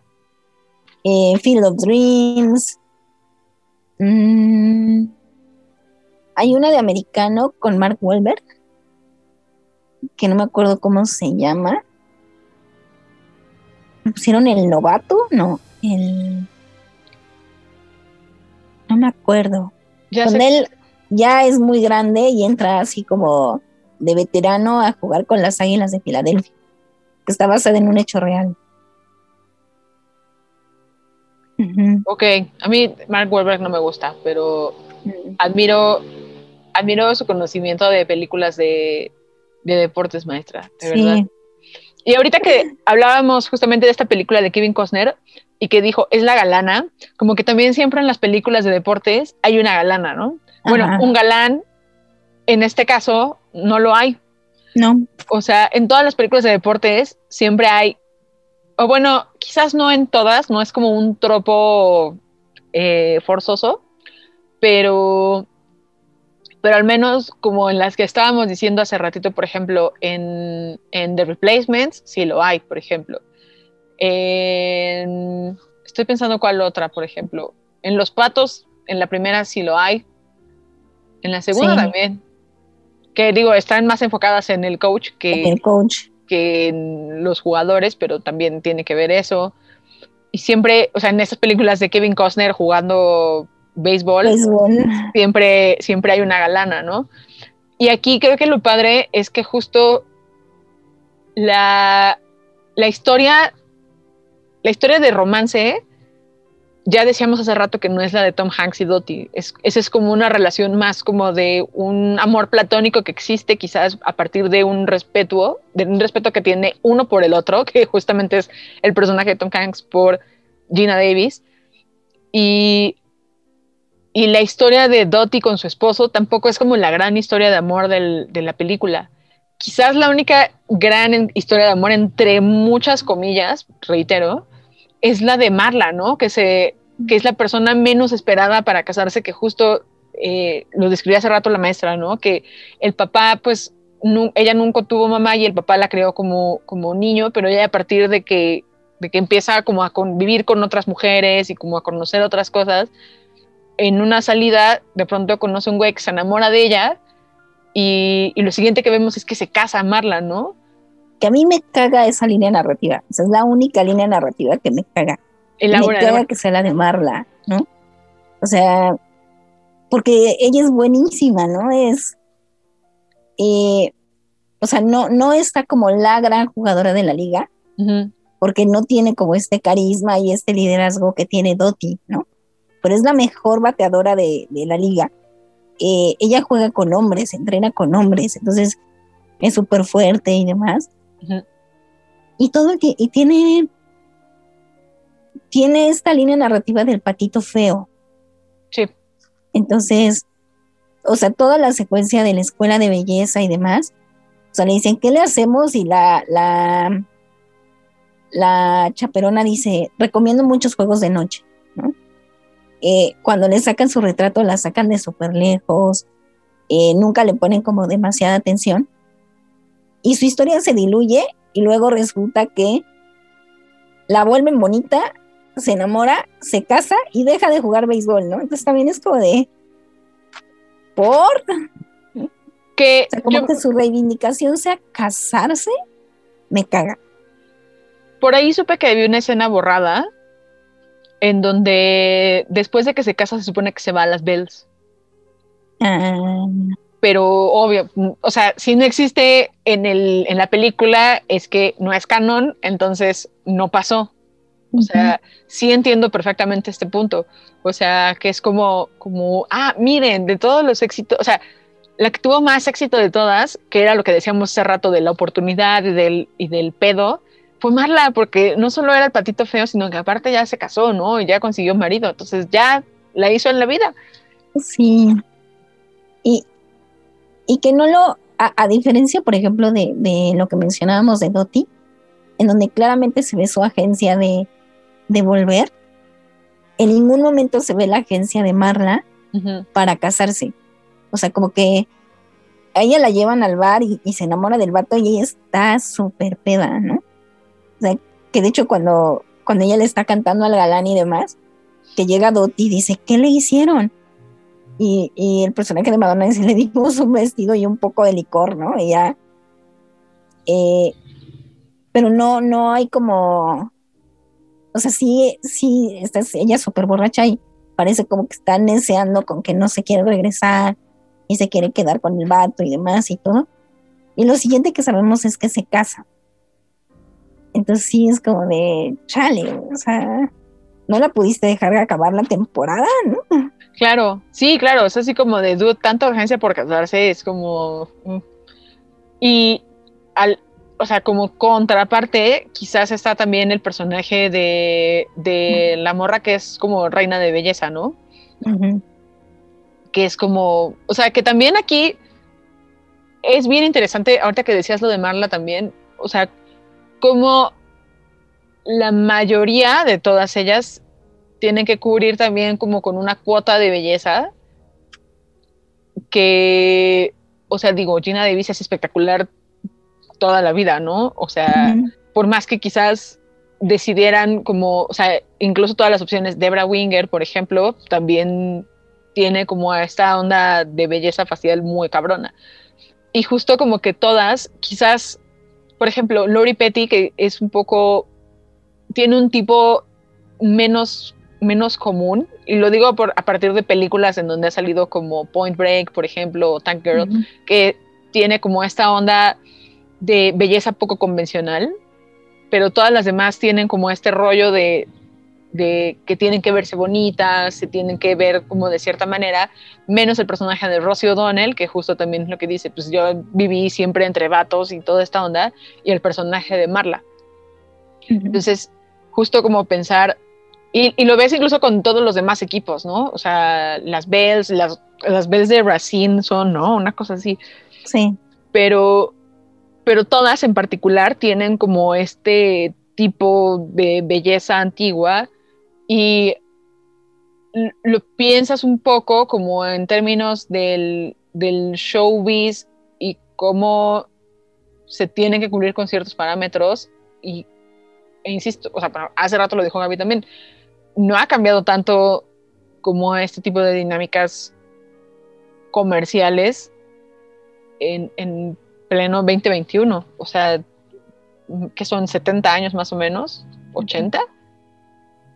Eh, Field of Dreams. Mm, hay una de americano con Mark Wahlberg, que no me acuerdo cómo se llama. ¿Me pusieron el novato? No, el... No me acuerdo. Ya con sé- él ya es muy grande y entra así como de veterano a jugar con las Águilas de Filadelfia, que está basada en un hecho real. Ok, a mí Mark Wahlberg no me gusta, pero admiro, admiro su conocimiento de películas de, de deportes, maestra, de Sí. verdad. Y ahorita que hablábamos justamente de esta película de Kevin Costner y que dijo, es la galana, como que también siempre en las películas de deportes hay una galana, ¿no? Bueno, Ajá. un galán, en este caso, no lo hay. No, O sea, en todas las películas de deportes siempre hay, o bueno, quizás no en todas, no es como un tropo eh, forzoso, pero, pero al menos como en las que estábamos diciendo hace ratito, por ejemplo, en, en The Replacements, sí lo hay, por ejemplo. En- estoy pensando cuál otra, por ejemplo. En Los Patos, en la primera sí lo hay. En la segunda Sí. también. Que digo, están más enfocadas en el coach que, el coach. que en los jugadores, pero también tiene que ver eso. Y siempre, o sea, en estas películas de Kevin Costner jugando béisbol, Béisbol. siempre, siempre hay una galana, ¿no? Y aquí creo que lo padre es que justo la, la historia, la historia de romance, ya decíamos hace rato que no es la de Tom Hanks y Dottie, es, esa es como una relación más como de un amor platónico que existe quizás a partir de un respeto, de un respeto que tiene uno por el otro, (laughs) que justamente es el personaje de Tom Hanks por Gina Davis. Y la historia de Dottie con su esposo tampoco es como la gran historia de amor de la película. Quizás la única gran historia de amor, entre muchas comillas, reitero, es la de Marla, ¿no? Que, se, que es la persona menos esperada para casarse, que justo eh, lo describía hace rato la maestra, ¿no? Que el papá, pues, ella nunca tuvo mamá y el papá la crió como, como niño, pero ella a partir de que, de que empieza como a convivir con otras mujeres y como a conocer otras cosas, en una salida de pronto conoce un güey que se enamora de ella y, y lo siguiente que vemos es que se casa Marla, ¿no? Que a mí me caga esa línea narrativa. Esa es la única línea narrativa que me caga. El me caga que sea la de Marla, ¿no? O sea, porque ella es buenísima, ¿no? Es. eh, o sea, no, no está como la gran jugadora de la liga, porque no tiene como este carisma y este liderazgo que tiene Dottie, ¿no? Pero es la mejor bateadora de, de la liga. Eh, ella juega con hombres, entrena con hombres, entonces es súper fuerte y demás. Y todo y tiene tiene esta línea narrativa del patito feo. Sí. Entonces, o sea, toda la secuencia de la escuela de belleza y demás, o sea, le dicen, ¿qué le hacemos? Y la, la, la chaperona dice, recomiendo muchos juegos de noche, ¿no? Eh, cuando le sacan su retrato, la sacan de súper lejos, eh, nunca le ponen como demasiada atención. Y su historia se diluye y luego resulta que la vuelven bonita, se enamora, se casa y deja de jugar béisbol, ¿no? Entonces también es como de... ¿Por? Que O sea, como yo- que su reivindicación sea casarse, me caga. por ahí supe que había una escena borrada en donde después de que se casa se supone que se va a las Bells. Ah, Pero obvio, o sea, si no existe en, el, en la película es que no es canon, entonces no pasó. O sea, sí entiendo perfectamente este punto. O sea, que es como, como, ah, miren, de todos los éxitos, o sea, la que tuvo más éxito de todas, que era lo que decíamos hace rato de la oportunidad y del, y del pedo, fue Marla, porque no solo era el patito feo, sino que aparte ya se casó, ¿no? Y ya consiguió marido, entonces ya la hizo en la vida. Sí. Y, y que no lo, a, a diferencia, por ejemplo, de, de lo que mencionábamos de Doti, en donde claramente se ve su agencia de, de volver, en ningún momento se ve la agencia de Marla para casarse. O sea, como que a ella la llevan al bar y, y se enamora del vato y ella está súper peda, ¿no? O sea, que de hecho cuando, cuando ella le está cantando al galán y demás, que llega Dottie y dice, ¿qué le hicieron? Y, y el personaje de Madonna dice, le dimos un vestido y un poco de licor, ¿no? Y ya, eh, pero no, no hay como, o sea, sí, sí, está ella súper borracha y parece como que está deseando con que no se quiere regresar y se quiere quedar con el vato y demás y todo. Y lo siguiente que sabemos es que se casa. Entonces sí es como de, chale, o sea, no la pudiste dejar acabar la temporada, ¿no? Claro, sí, claro, es así como de dude, tanta urgencia por casarse, es como. mm. Y al, o sea, como contraparte, quizás está también el personaje de, de la morra que es como reina de belleza, ¿no? Que es como, o sea, que también aquí es bien interesante, ahorita que decías lo de Marla también, o sea, como la mayoría de todas ellas tienen que cubrir también como con una cuota de belleza que, o sea, digo, Gina Davis es espectacular toda la vida, ¿no? O sea, por más que quizás decidieran como, o sea, incluso todas las opciones, Debra Winger, por ejemplo, también tiene como esta onda de belleza facial muy cabrona. Y justo como que todas, quizás, por ejemplo, Lori Petty, que es un poco, tiene un tipo menos, menos común, y lo digo por, a partir de películas en donde ha salido como Point Break, por ejemplo, o Tank Girl, Ujú. que tiene como esta onda de belleza poco convencional, pero todas las demás tienen como este rollo de, de que tienen que verse bonitas, se tienen que ver como de cierta manera, menos el personaje de Rosie O'Donnell, que justo también es lo que dice, pues yo viví siempre entre vatos y toda esta onda, y el personaje de Marla. Ujú. Entonces, justo como pensar, y, y lo ves incluso con todos los demás equipos, ¿no? O sea, las Bells, las, las Bells de Racine son, ¿no? Una cosa así Sí. pero, pero todas en particular tienen como este tipo de belleza antigua y lo piensas un poco como en términos del, del showbiz y cómo se tienen que cubrir con ciertos parámetros y e insisto, o sea, hace rato lo dijo Gaby también, no ha cambiado tanto como este tipo de dinámicas comerciales en, en pleno 2021. O sea, que son 70 años más o menos, 80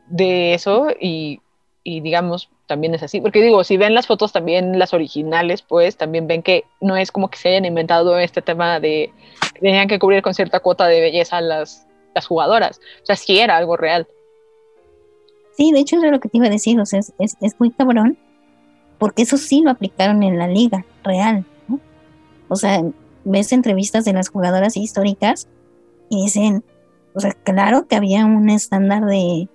de eso y, y digamos, también es así. Porque digo, si ven las fotos también, las originales, pues también ven que no es como que se hayan inventado este tema de que tenían que cubrir con cierta cuota de belleza las, las jugadoras. O sea, sí era algo real. Sí, de hecho eso es lo que te iba a decir, o sea, es, es, es muy cabrón, porque eso sí lo aplicaron en la liga real, ¿no? O sea, ves entrevistas de las jugadoras históricas y dicen, o sea, claro que había un estándar de,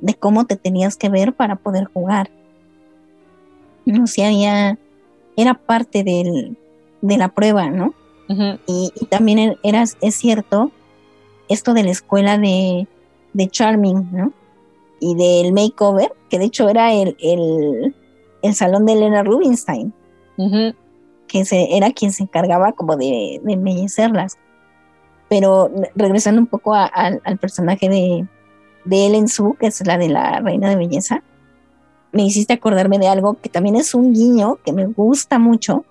de cómo te tenías que ver para poder jugar. No sé, había, era parte del, de la prueba, ¿no? Y, y también er- era, es cierto esto de la escuela de, de Charming, ¿no? Y del makeover, que de hecho era el, el, el salón de Elena Rubinstein, que se, era quien se encargaba como de, de embellecerlas. Pero re- regresando un poco a- al- al personaje de, de Ellen Sue, que es la de la reina de belleza, me hiciste acordarme de algo que también es un guiño que me gusta mucho.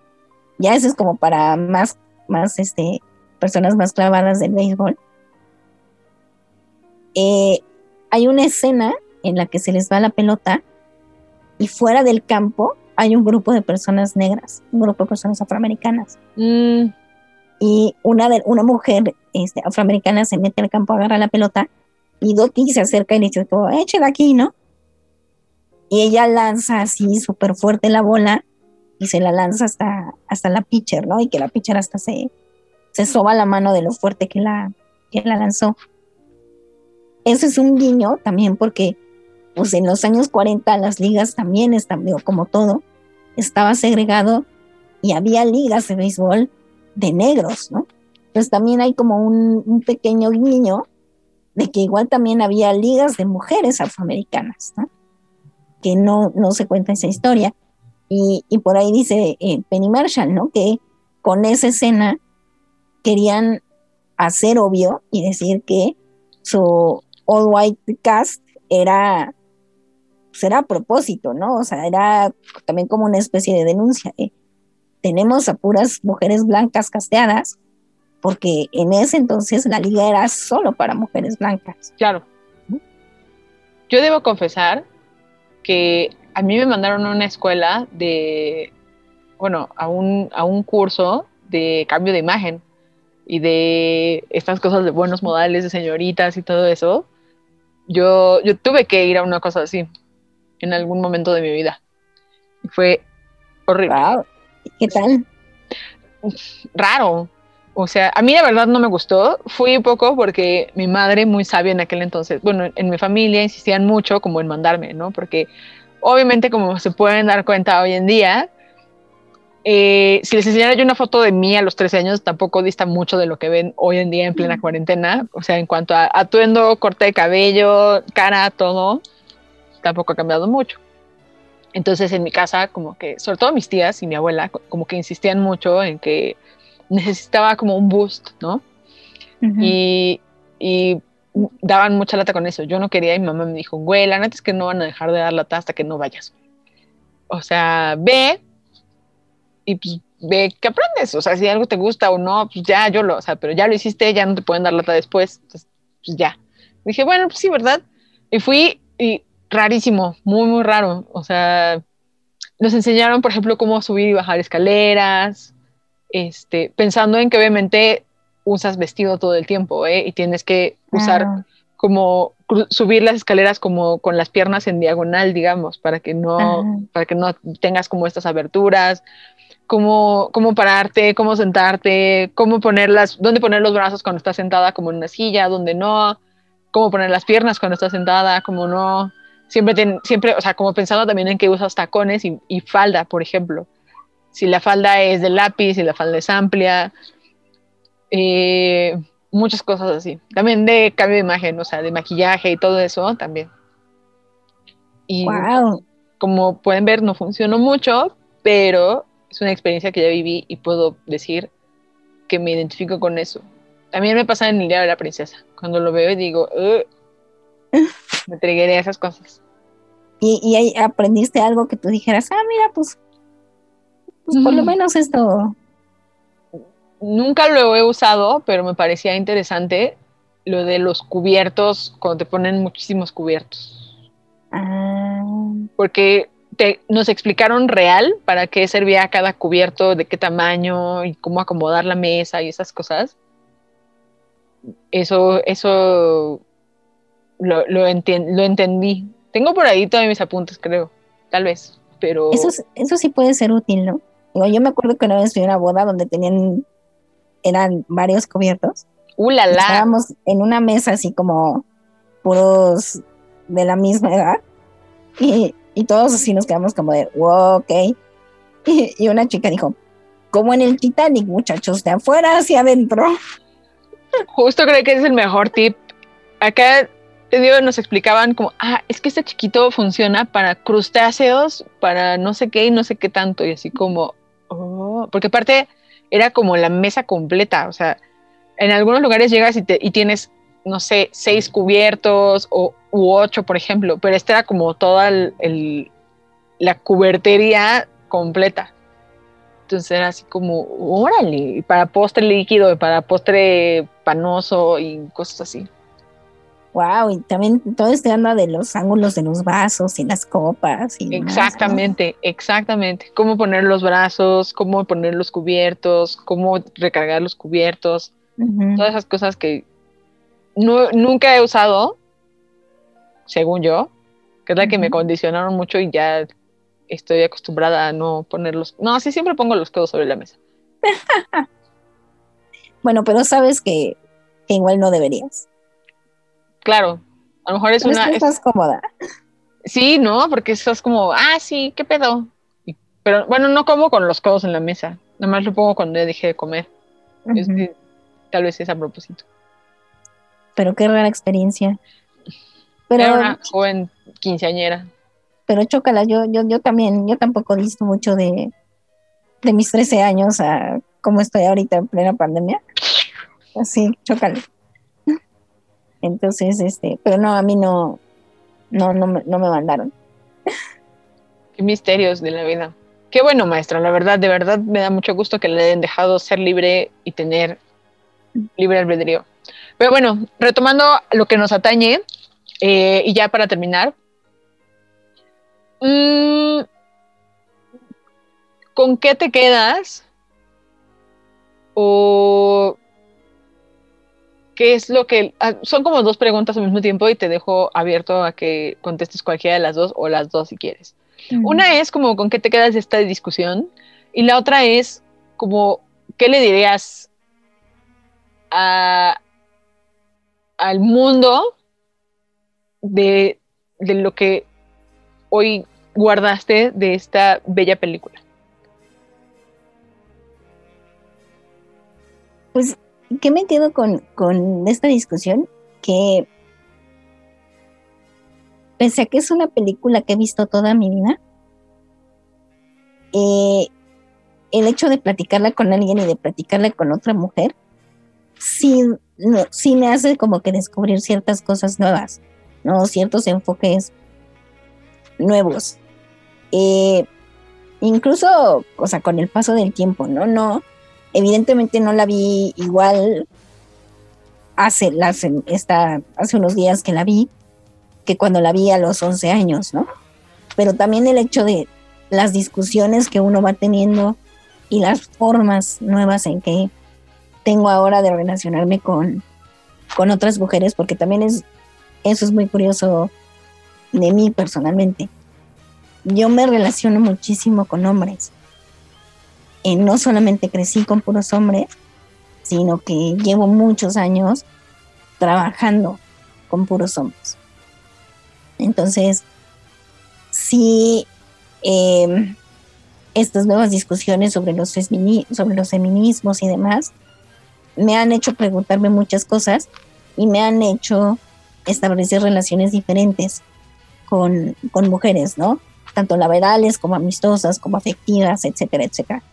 Ya eso es como para más, más este, personas más clavadas del béisbol. Eh, hay una escena en la que se les va la pelota y fuera del campo hay un grupo de personas negras, un grupo de personas afroamericanas. Mm, Y una, de, una mujer este, afroamericana se mete al campo, agarra la pelota y Dottie se acerca y le dice, como, échela aquí, ¿no? Y ella lanza así súper fuerte la bola y se la lanza hasta, hasta la pitcher, ¿no? Y que la pitcher hasta se, se soba la mano de lo fuerte que la, que la lanzó. Eso es un guiño también porque pues en los años 40 las ligas también están, como todo, estaba segregado y había ligas de béisbol de negros, ¿no? Entonces también hay como un, un pequeño guiño de que igual también había ligas de mujeres afroamericanas, ¿no? Que no, no se cuenta esa historia. Y, y por ahí dice eh, Penny Marshall, ¿no? Que con esa escena querían hacer obvio y decir que su all white cast era, pues a propósito, ¿no? O sea, era también como una especie de denuncia. Tenemos a puras mujeres blancas casteadas, porque en ese entonces la liga era solo para mujeres blancas. Claro. Yo debo confesar que a mí me mandaron a una escuela de, bueno, a un, a un curso de cambio de imagen y de estas cosas de buenos modales, de señoritas y todo eso, yo, yo tuve que ir a una cosa así en algún momento de mi vida. Fue horrible. ¿Qué tal? Raro. O sea, a mí la verdad no me gustó. Fui un poco porque mi madre, muy sabia en aquel entonces, bueno, en mi familia insistían mucho como en mandarme, ¿no? Porque obviamente como se pueden dar cuenta hoy en día, eh, si les enseñara yo una foto de mí a los 13 años, tampoco dista mucho de lo que ven hoy en día en plena cuarentena. O sea, en cuanto a atuendo, corte de cabello, cara, todo, tampoco ha cambiado mucho. Entonces en mi casa, como que, sobre todo mis tías y mi abuela, como que insistían mucho en que necesitaba como un boost, ¿no? y, y, daban mucha lata con eso. Yo no quería y mi mamá me dijo, güey, la neta es que no van a dejar de dar lata hasta que no vayas. O sea, ve, y pues ve que aprendes, o sea, si algo te gusta o no, pues ya yo lo, o sea, pero ya lo hiciste, ya no te pueden dar lata después, entonces, pues ya. Dije, bueno, pues sí, ¿verdad? Y fui y rarísimo, muy, muy raro, o sea, nos enseñaron, por ejemplo, cómo subir y bajar escaleras, este, pensando en que obviamente usas vestido todo el tiempo, ¿eh? Y tienes que usar ah. como subir las escaleras como con las piernas en diagonal, digamos, para que no, para que no tengas como estas aberturas, cómo, cómo pararte, cómo sentarte, cómo ponerlas, dónde poner los brazos cuando estás sentada como en una silla, dónde no, cómo poner las piernas cuando estás sentada, cómo no. Siempre, siempre, o sea, como pensando también en que usas tacones y, y, falda, por ejemplo. Si la falda es de lápiz, si la falda es amplia, eh, muchas cosas así. También de cambio de imagen, o sea, de maquillaje y todo eso también. Y wow. como pueden ver, no funcionó mucho, pero es una experiencia que ya viví y puedo decir que me identifico con eso. También me pasa en el Día de la Princesa. Cuando lo veo y digo, (laughs) me trigueré a esas cosas. ¿Y, ¿Y, ahí aprendiste algo que tú dijeras, ah, mira, pues, pues por lo menos esto. Nunca lo he usado, pero me parecía interesante lo de los cubiertos, cuando te ponen muchísimos cubiertos. Ah. Porque nos explicaron real para qué servía cada cubierto, de qué tamaño y cómo acomodar la mesa y esas cosas. Eso, eso lo, lo, entendí. Tengo por ahí todos mis apuntes, creo, tal vez, pero... Eso, eso sí puede ser útil, ¿no? Yo me acuerdo que una vez fui a una boda donde tenían, eran varios cubiertos. ¡Uh, la, la! Estábamos en una mesa así como puros de la misma edad. Y, y todos así nos quedamos como de, wow, ok. (laughs) Y, una chica dijo, como en el Titanic, muchachos, de afuera hacia adentro. Justo creo que es el mejor tip. Acá te nos explicaban como, ah, es que este chiquito funciona para crustáceos, para no sé qué y no sé qué tanto. Y así como, oh, porque aparte era como la mesa completa. O sea, en algunos lugares llegas y, te, y tienes no sé, seis cubiertos o, u ocho, por ejemplo, pero esta era como toda el, la cubertería completa. Entonces era así como, órale, para postre líquido, para postre panoso y cosas así. Wow, y también todo este anda de los ángulos de los vasos y las copas. Y exactamente, exactamente. Cómo poner los brazos, cómo poner los cubiertos, cómo recargar los cubiertos. Todas esas cosas que no, nunca he usado, según yo, que es la que me condicionaron mucho y ya estoy acostumbrada a no ponerlos. No, sí, siempre pongo los codos sobre la mesa. (laughs) bueno, pero sabes que, igual no deberías. Claro, a lo mejor es una. estás cómoda. Sí, no, porque estás como, ah, sí, qué pedo. pero bueno, no como con los codos en la mesa. Nada más lo pongo cuando ya dejé de comer. tal vez es a propósito pero qué rara experiencia. Pero, Era una joven quinceañera. pero chócala, yo, yo, yo también, yo tampoco he visto mucho de, de mis 13 años a cómo estoy ahorita en plena pandemia. Así, chócala. Entonces, este, pero no, a mí no, no, no, me- no me mandaron. Qué misterios de la vida. Qué bueno, maestra, la verdad, de verdad me da mucho gusto que le hayan dejado ser libre y tener libre albedrío. Pero bueno, retomando lo que nos atañe, eh, y ya para terminar, mm, ¿con qué te quedas? ¿O qué es lo que... ah, son como dos preguntas al mismo tiempo y te dejo abierto a que contestes cualquiera de las dos o las dos si quieres. Una es como con qué te quedas de esta discusión y la otra es como qué le dirías a, al mundo de, de lo que hoy guardaste de esta bella película. Pues, ¿qué me quedo con, con esta discusión? Que pese a que es una película que he visto toda mi vida, eh, el hecho de platicarla con alguien y de platicarla con otra mujer, sí, no, hace como que descubrir ciertas cosas nuevas, ¿no? Ciertos enfoques nuevos. Eh, incluso, o sea, con el paso del tiempo, ¿no? No, evidentemente no la vi igual hace, hace unos días que la vi, que cuando la vi a los 11 años, ¿no? Pero también el hecho de las discusiones que uno va teniendo y las formas nuevas en que tengo ahora de relacionarme con, con otras mujeres, porque también es, eso es muy curioso de mí personalmente. Yo me relaciono muchísimo con hombres. No solamente crecí con puros hombres, sino que llevo muchos años trabajando con puros hombres. Entonces, sí, eh, estas nuevas discusiones sobre los feminismos y demás me han hecho preguntarme muchas cosas y me han hecho establecer relaciones diferentes con, con mujeres, ¿no? Tanto laborales como amistosas, como afectivas, etcétera, etcétera.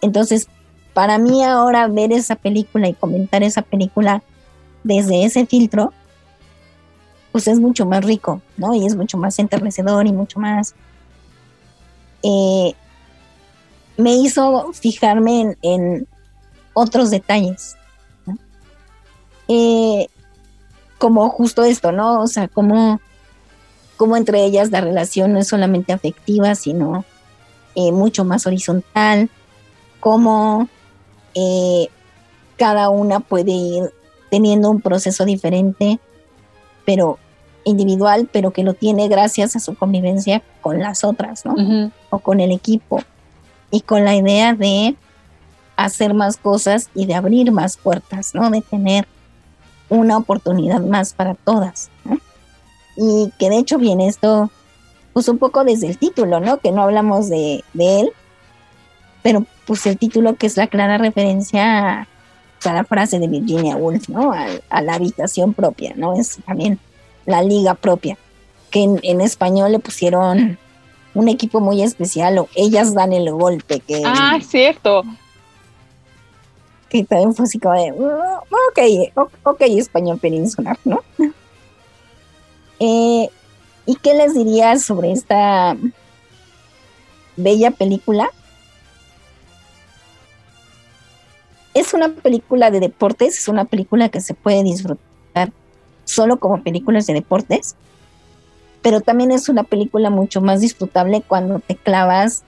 Entonces, para mí ahora ver esa película y comentar esa película desde ese filtro, pues es mucho más rico, ¿no? Y es mucho más enternecedor y mucho más... eh, me hizo fijarme en, en otros detalles, ¿no? Eh, como justo esto, ¿no? O sea, como, como entre ellas la relación no es solamente afectiva, sino eh, mucho más horizontal, cómo eh, cada una puede ir teniendo un proceso diferente, pero individual, pero que lo tiene gracias a su convivencia con las otras, ¿no? O con el equipo. Y con la idea de hacer más cosas y de abrir más puertas, ¿no? De tener una oportunidad más para todas, ¿no? Y que de hecho viene esto, pues un poco desde el título, ¿no? Que no hablamos de, de él, pero pues el título que es la clara referencia a, a la frase de Virginia Woolf, ¿no? A, a la habitación propia, ¿no? Es también la liga propia, que en, en español le pusieron un equipo muy especial o ellas dan el golpe, que, Ah, cierto. Que también fue así de, "Uh, ok, ok, español peninsular, ¿no? (laughs) Eh, ¿Y qué les diría sobre esta bella película? Es una película de deportes, es una película que se puede disfrutar solo como películas de deportes, pero también es una película mucho más disfrutable cuando te clavas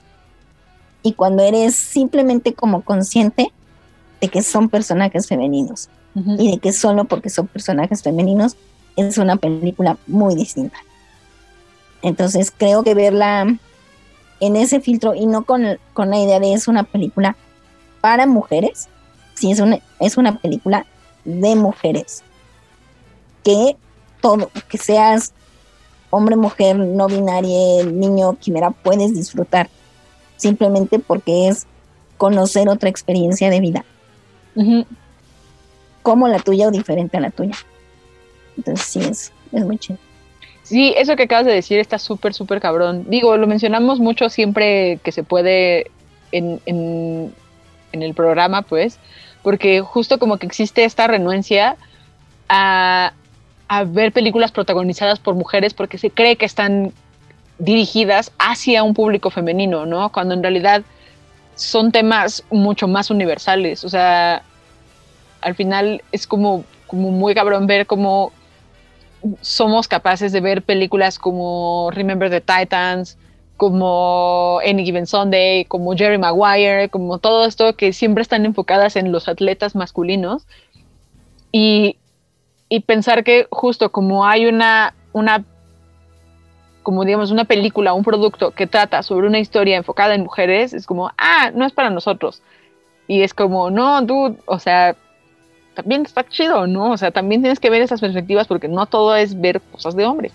y cuando eres simplemente como consciente de que son personajes femeninos y de que solo porque son personajes femeninos es una película muy distinta. Entonces creo que verla en ese filtro y no con, con la idea de es una película para mujeres, sí es una, es una película de mujeres. Que todo, que seas hombre, mujer, no binaria, niño, quimera, puedes disfrutar. Simplemente porque es conocer otra experiencia de vida Ujú. como la tuya o diferente a la tuya. Entonces sí, es, es muy chido. Sí, eso que acabas de decir está súper, súper cabrón. Digo, lo mencionamos mucho siempre que se puede en, en, en el programa, pues, porque justo como que existe esta renuencia a, a ver películas protagonizadas por mujeres porque se cree que están dirigidas hacia un público femenino, ¿no? Cuando en realidad son temas mucho más universales. O sea, al final es como, como muy cabrón ver cómo somos capaces de ver películas como Remember the Titans, como Any Given Sunday, como Jerry Maguire, como todo esto que siempre están enfocadas en los atletas masculinos. Y, y pensar que justo como hay una, una como digamos una película, un producto que trata sobre una historia enfocada en mujeres, es como, ah, no es para nosotros. Y es como, no, dude, o sea, también está chido, ¿no? O sea, también tienes que ver esas perspectivas porque no todo es ver cosas de hombre,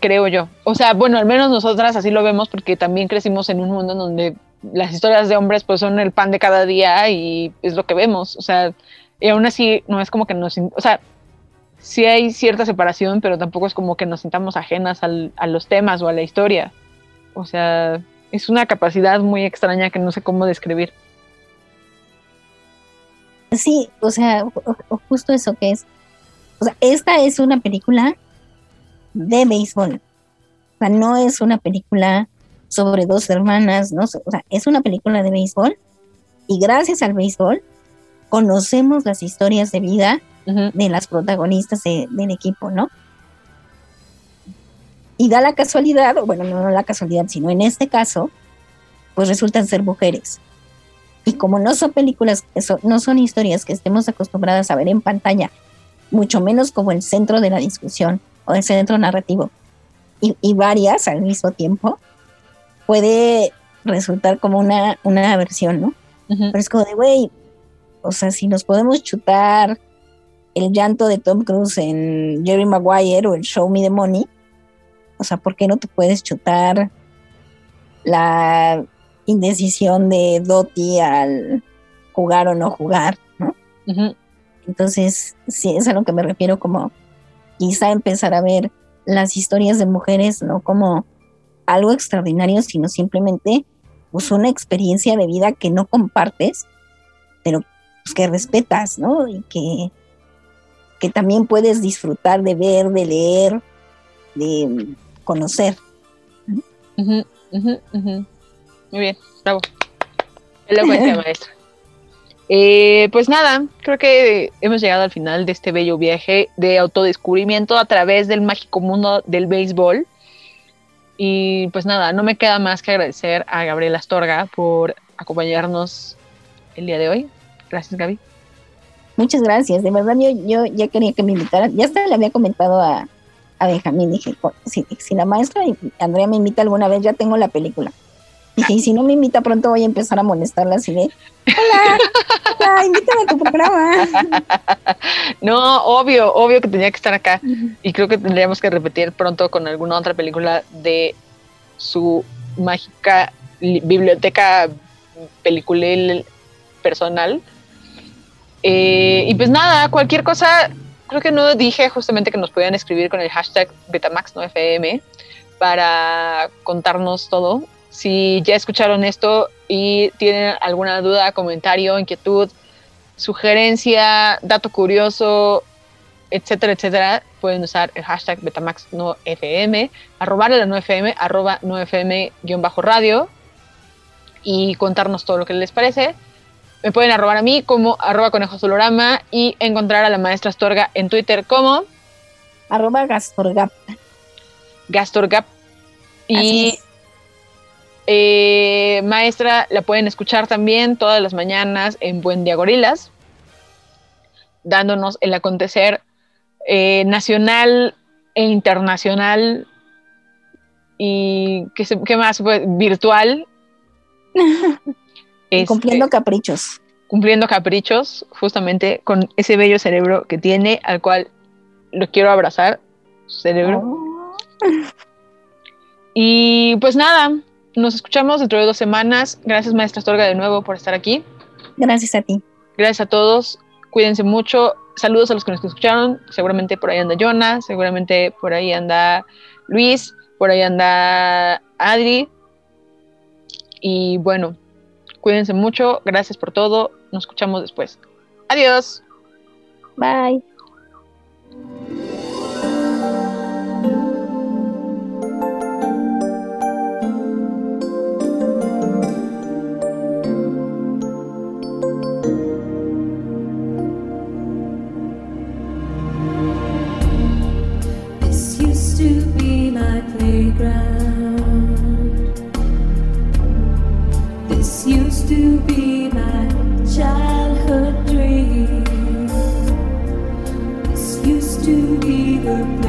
creo yo. O sea, bueno, al menos nosotras así lo vemos porque también crecimos en un mundo en donde las historias de hombres pues son el pan de cada día y es lo que vemos. O sea, y aún así no es como que nos... O sea, sí hay cierta separación, pero tampoco es como que nos sintamos ajenas al, a los temas o a la historia. O sea, es una capacidad muy extraña que no sé cómo describir. Sí, o sea, justo eso que es. O sea, esta es una película de béisbol. O sea, no es una película sobre dos hermanas, ¿no? O sea, es una película de béisbol y gracias al béisbol conocemos las historias de vida de las protagonistas del equipo, ¿no? Y da la casualidad, bueno, no la casualidad, sino en este caso, pues resultan ser mujeres. Y como no son películas, no son historias que estemos acostumbradas a ver en pantalla, mucho menos como el centro de la discusión o el centro narrativo, y, varias al mismo tiempo, puede resultar como una, una versión, ¿no? Pero es como de, güey, o sea, si nos podemos chutar el llanto de Tom Cruise en Jerry Maguire o el Show Me the Money, o sea, ¿por qué no te puedes chutar la indecisión de Dottie al jugar o no jugar, ¿no? Entonces, sí, es a lo que me refiero como quizá empezar a ver las historias de mujeres no como algo extraordinario, sino simplemente pues una experiencia de vida que no compartes, pero pues, que respetas, ¿no? Y que que también puedes disfrutar de ver, de leer, de conocer. Muy bien, bravo. Elocuente, (laughs) maestra. Eh, pues nada, creo que hemos llegado al final de este bello viaje de autodescubrimiento a través del mágico mundo del béisbol. Y pues nada, no me queda más que agradecer a Gabriela Astorga por acompañarnos el día de hoy. Gracias, Gaby. Muchas gracias, de verdad yo, yo ya quería que me invitaran, ya hasta le había comentado a, a Benjamín, dije, si, la maestra Andrea me invita alguna vez, ya tengo la película. Dije, y si no me invita pronto voy a empezar a molestarla así hola, hola, invítame a tu programa. (laughs) No, obvio, obvio que tenía que estar acá. Y creo que tendríamos que repetir pronto con alguna otra película de su mágica biblioteca peliculil personal eh, y pues nada, cualquier cosa, creo que no dije justamente que nos podían escribir con el hashtag BetamaxNoFM para contarnos todo. Si ya escucharon esto y tienen alguna duda, comentario, inquietud, sugerencia, dato curioso, etcétera, etcétera, pueden usar el hashtag BetamaxNoFM, arrobar la NoFM, arroba NoFM-radio y contarnos todo lo que les parece. Me pueden arrobar a mí como arroba conejosolorama y encontrar a la maestra Astorga en Twitter como arroba Gastorgap. Gastorgap. Y eh, maestra la pueden escuchar también todas las mañanas en Buen Día Gorilas, dándonos el acontecer eh, nacional e internacional y qué, qué más virtual (laughs) Cumpliendo este, caprichos. Cumpliendo caprichos, justamente con ese bello cerebro que tiene, al cual lo quiero abrazar, su cerebro. Oh. Y pues nada, nos escuchamos dentro de dos semanas. Gracias, maestra Astorga, de nuevo por estar aquí. Gracias a ti. Gracias a todos. Cuídense mucho. Saludos a los que nos escucharon. Seguramente por ahí anda Jonah, seguramente por ahí anda Luis, por ahí anda Adri. Y bueno, Cuídense mucho, gracias por todo, nos escuchamos después. Adiós. Bye. the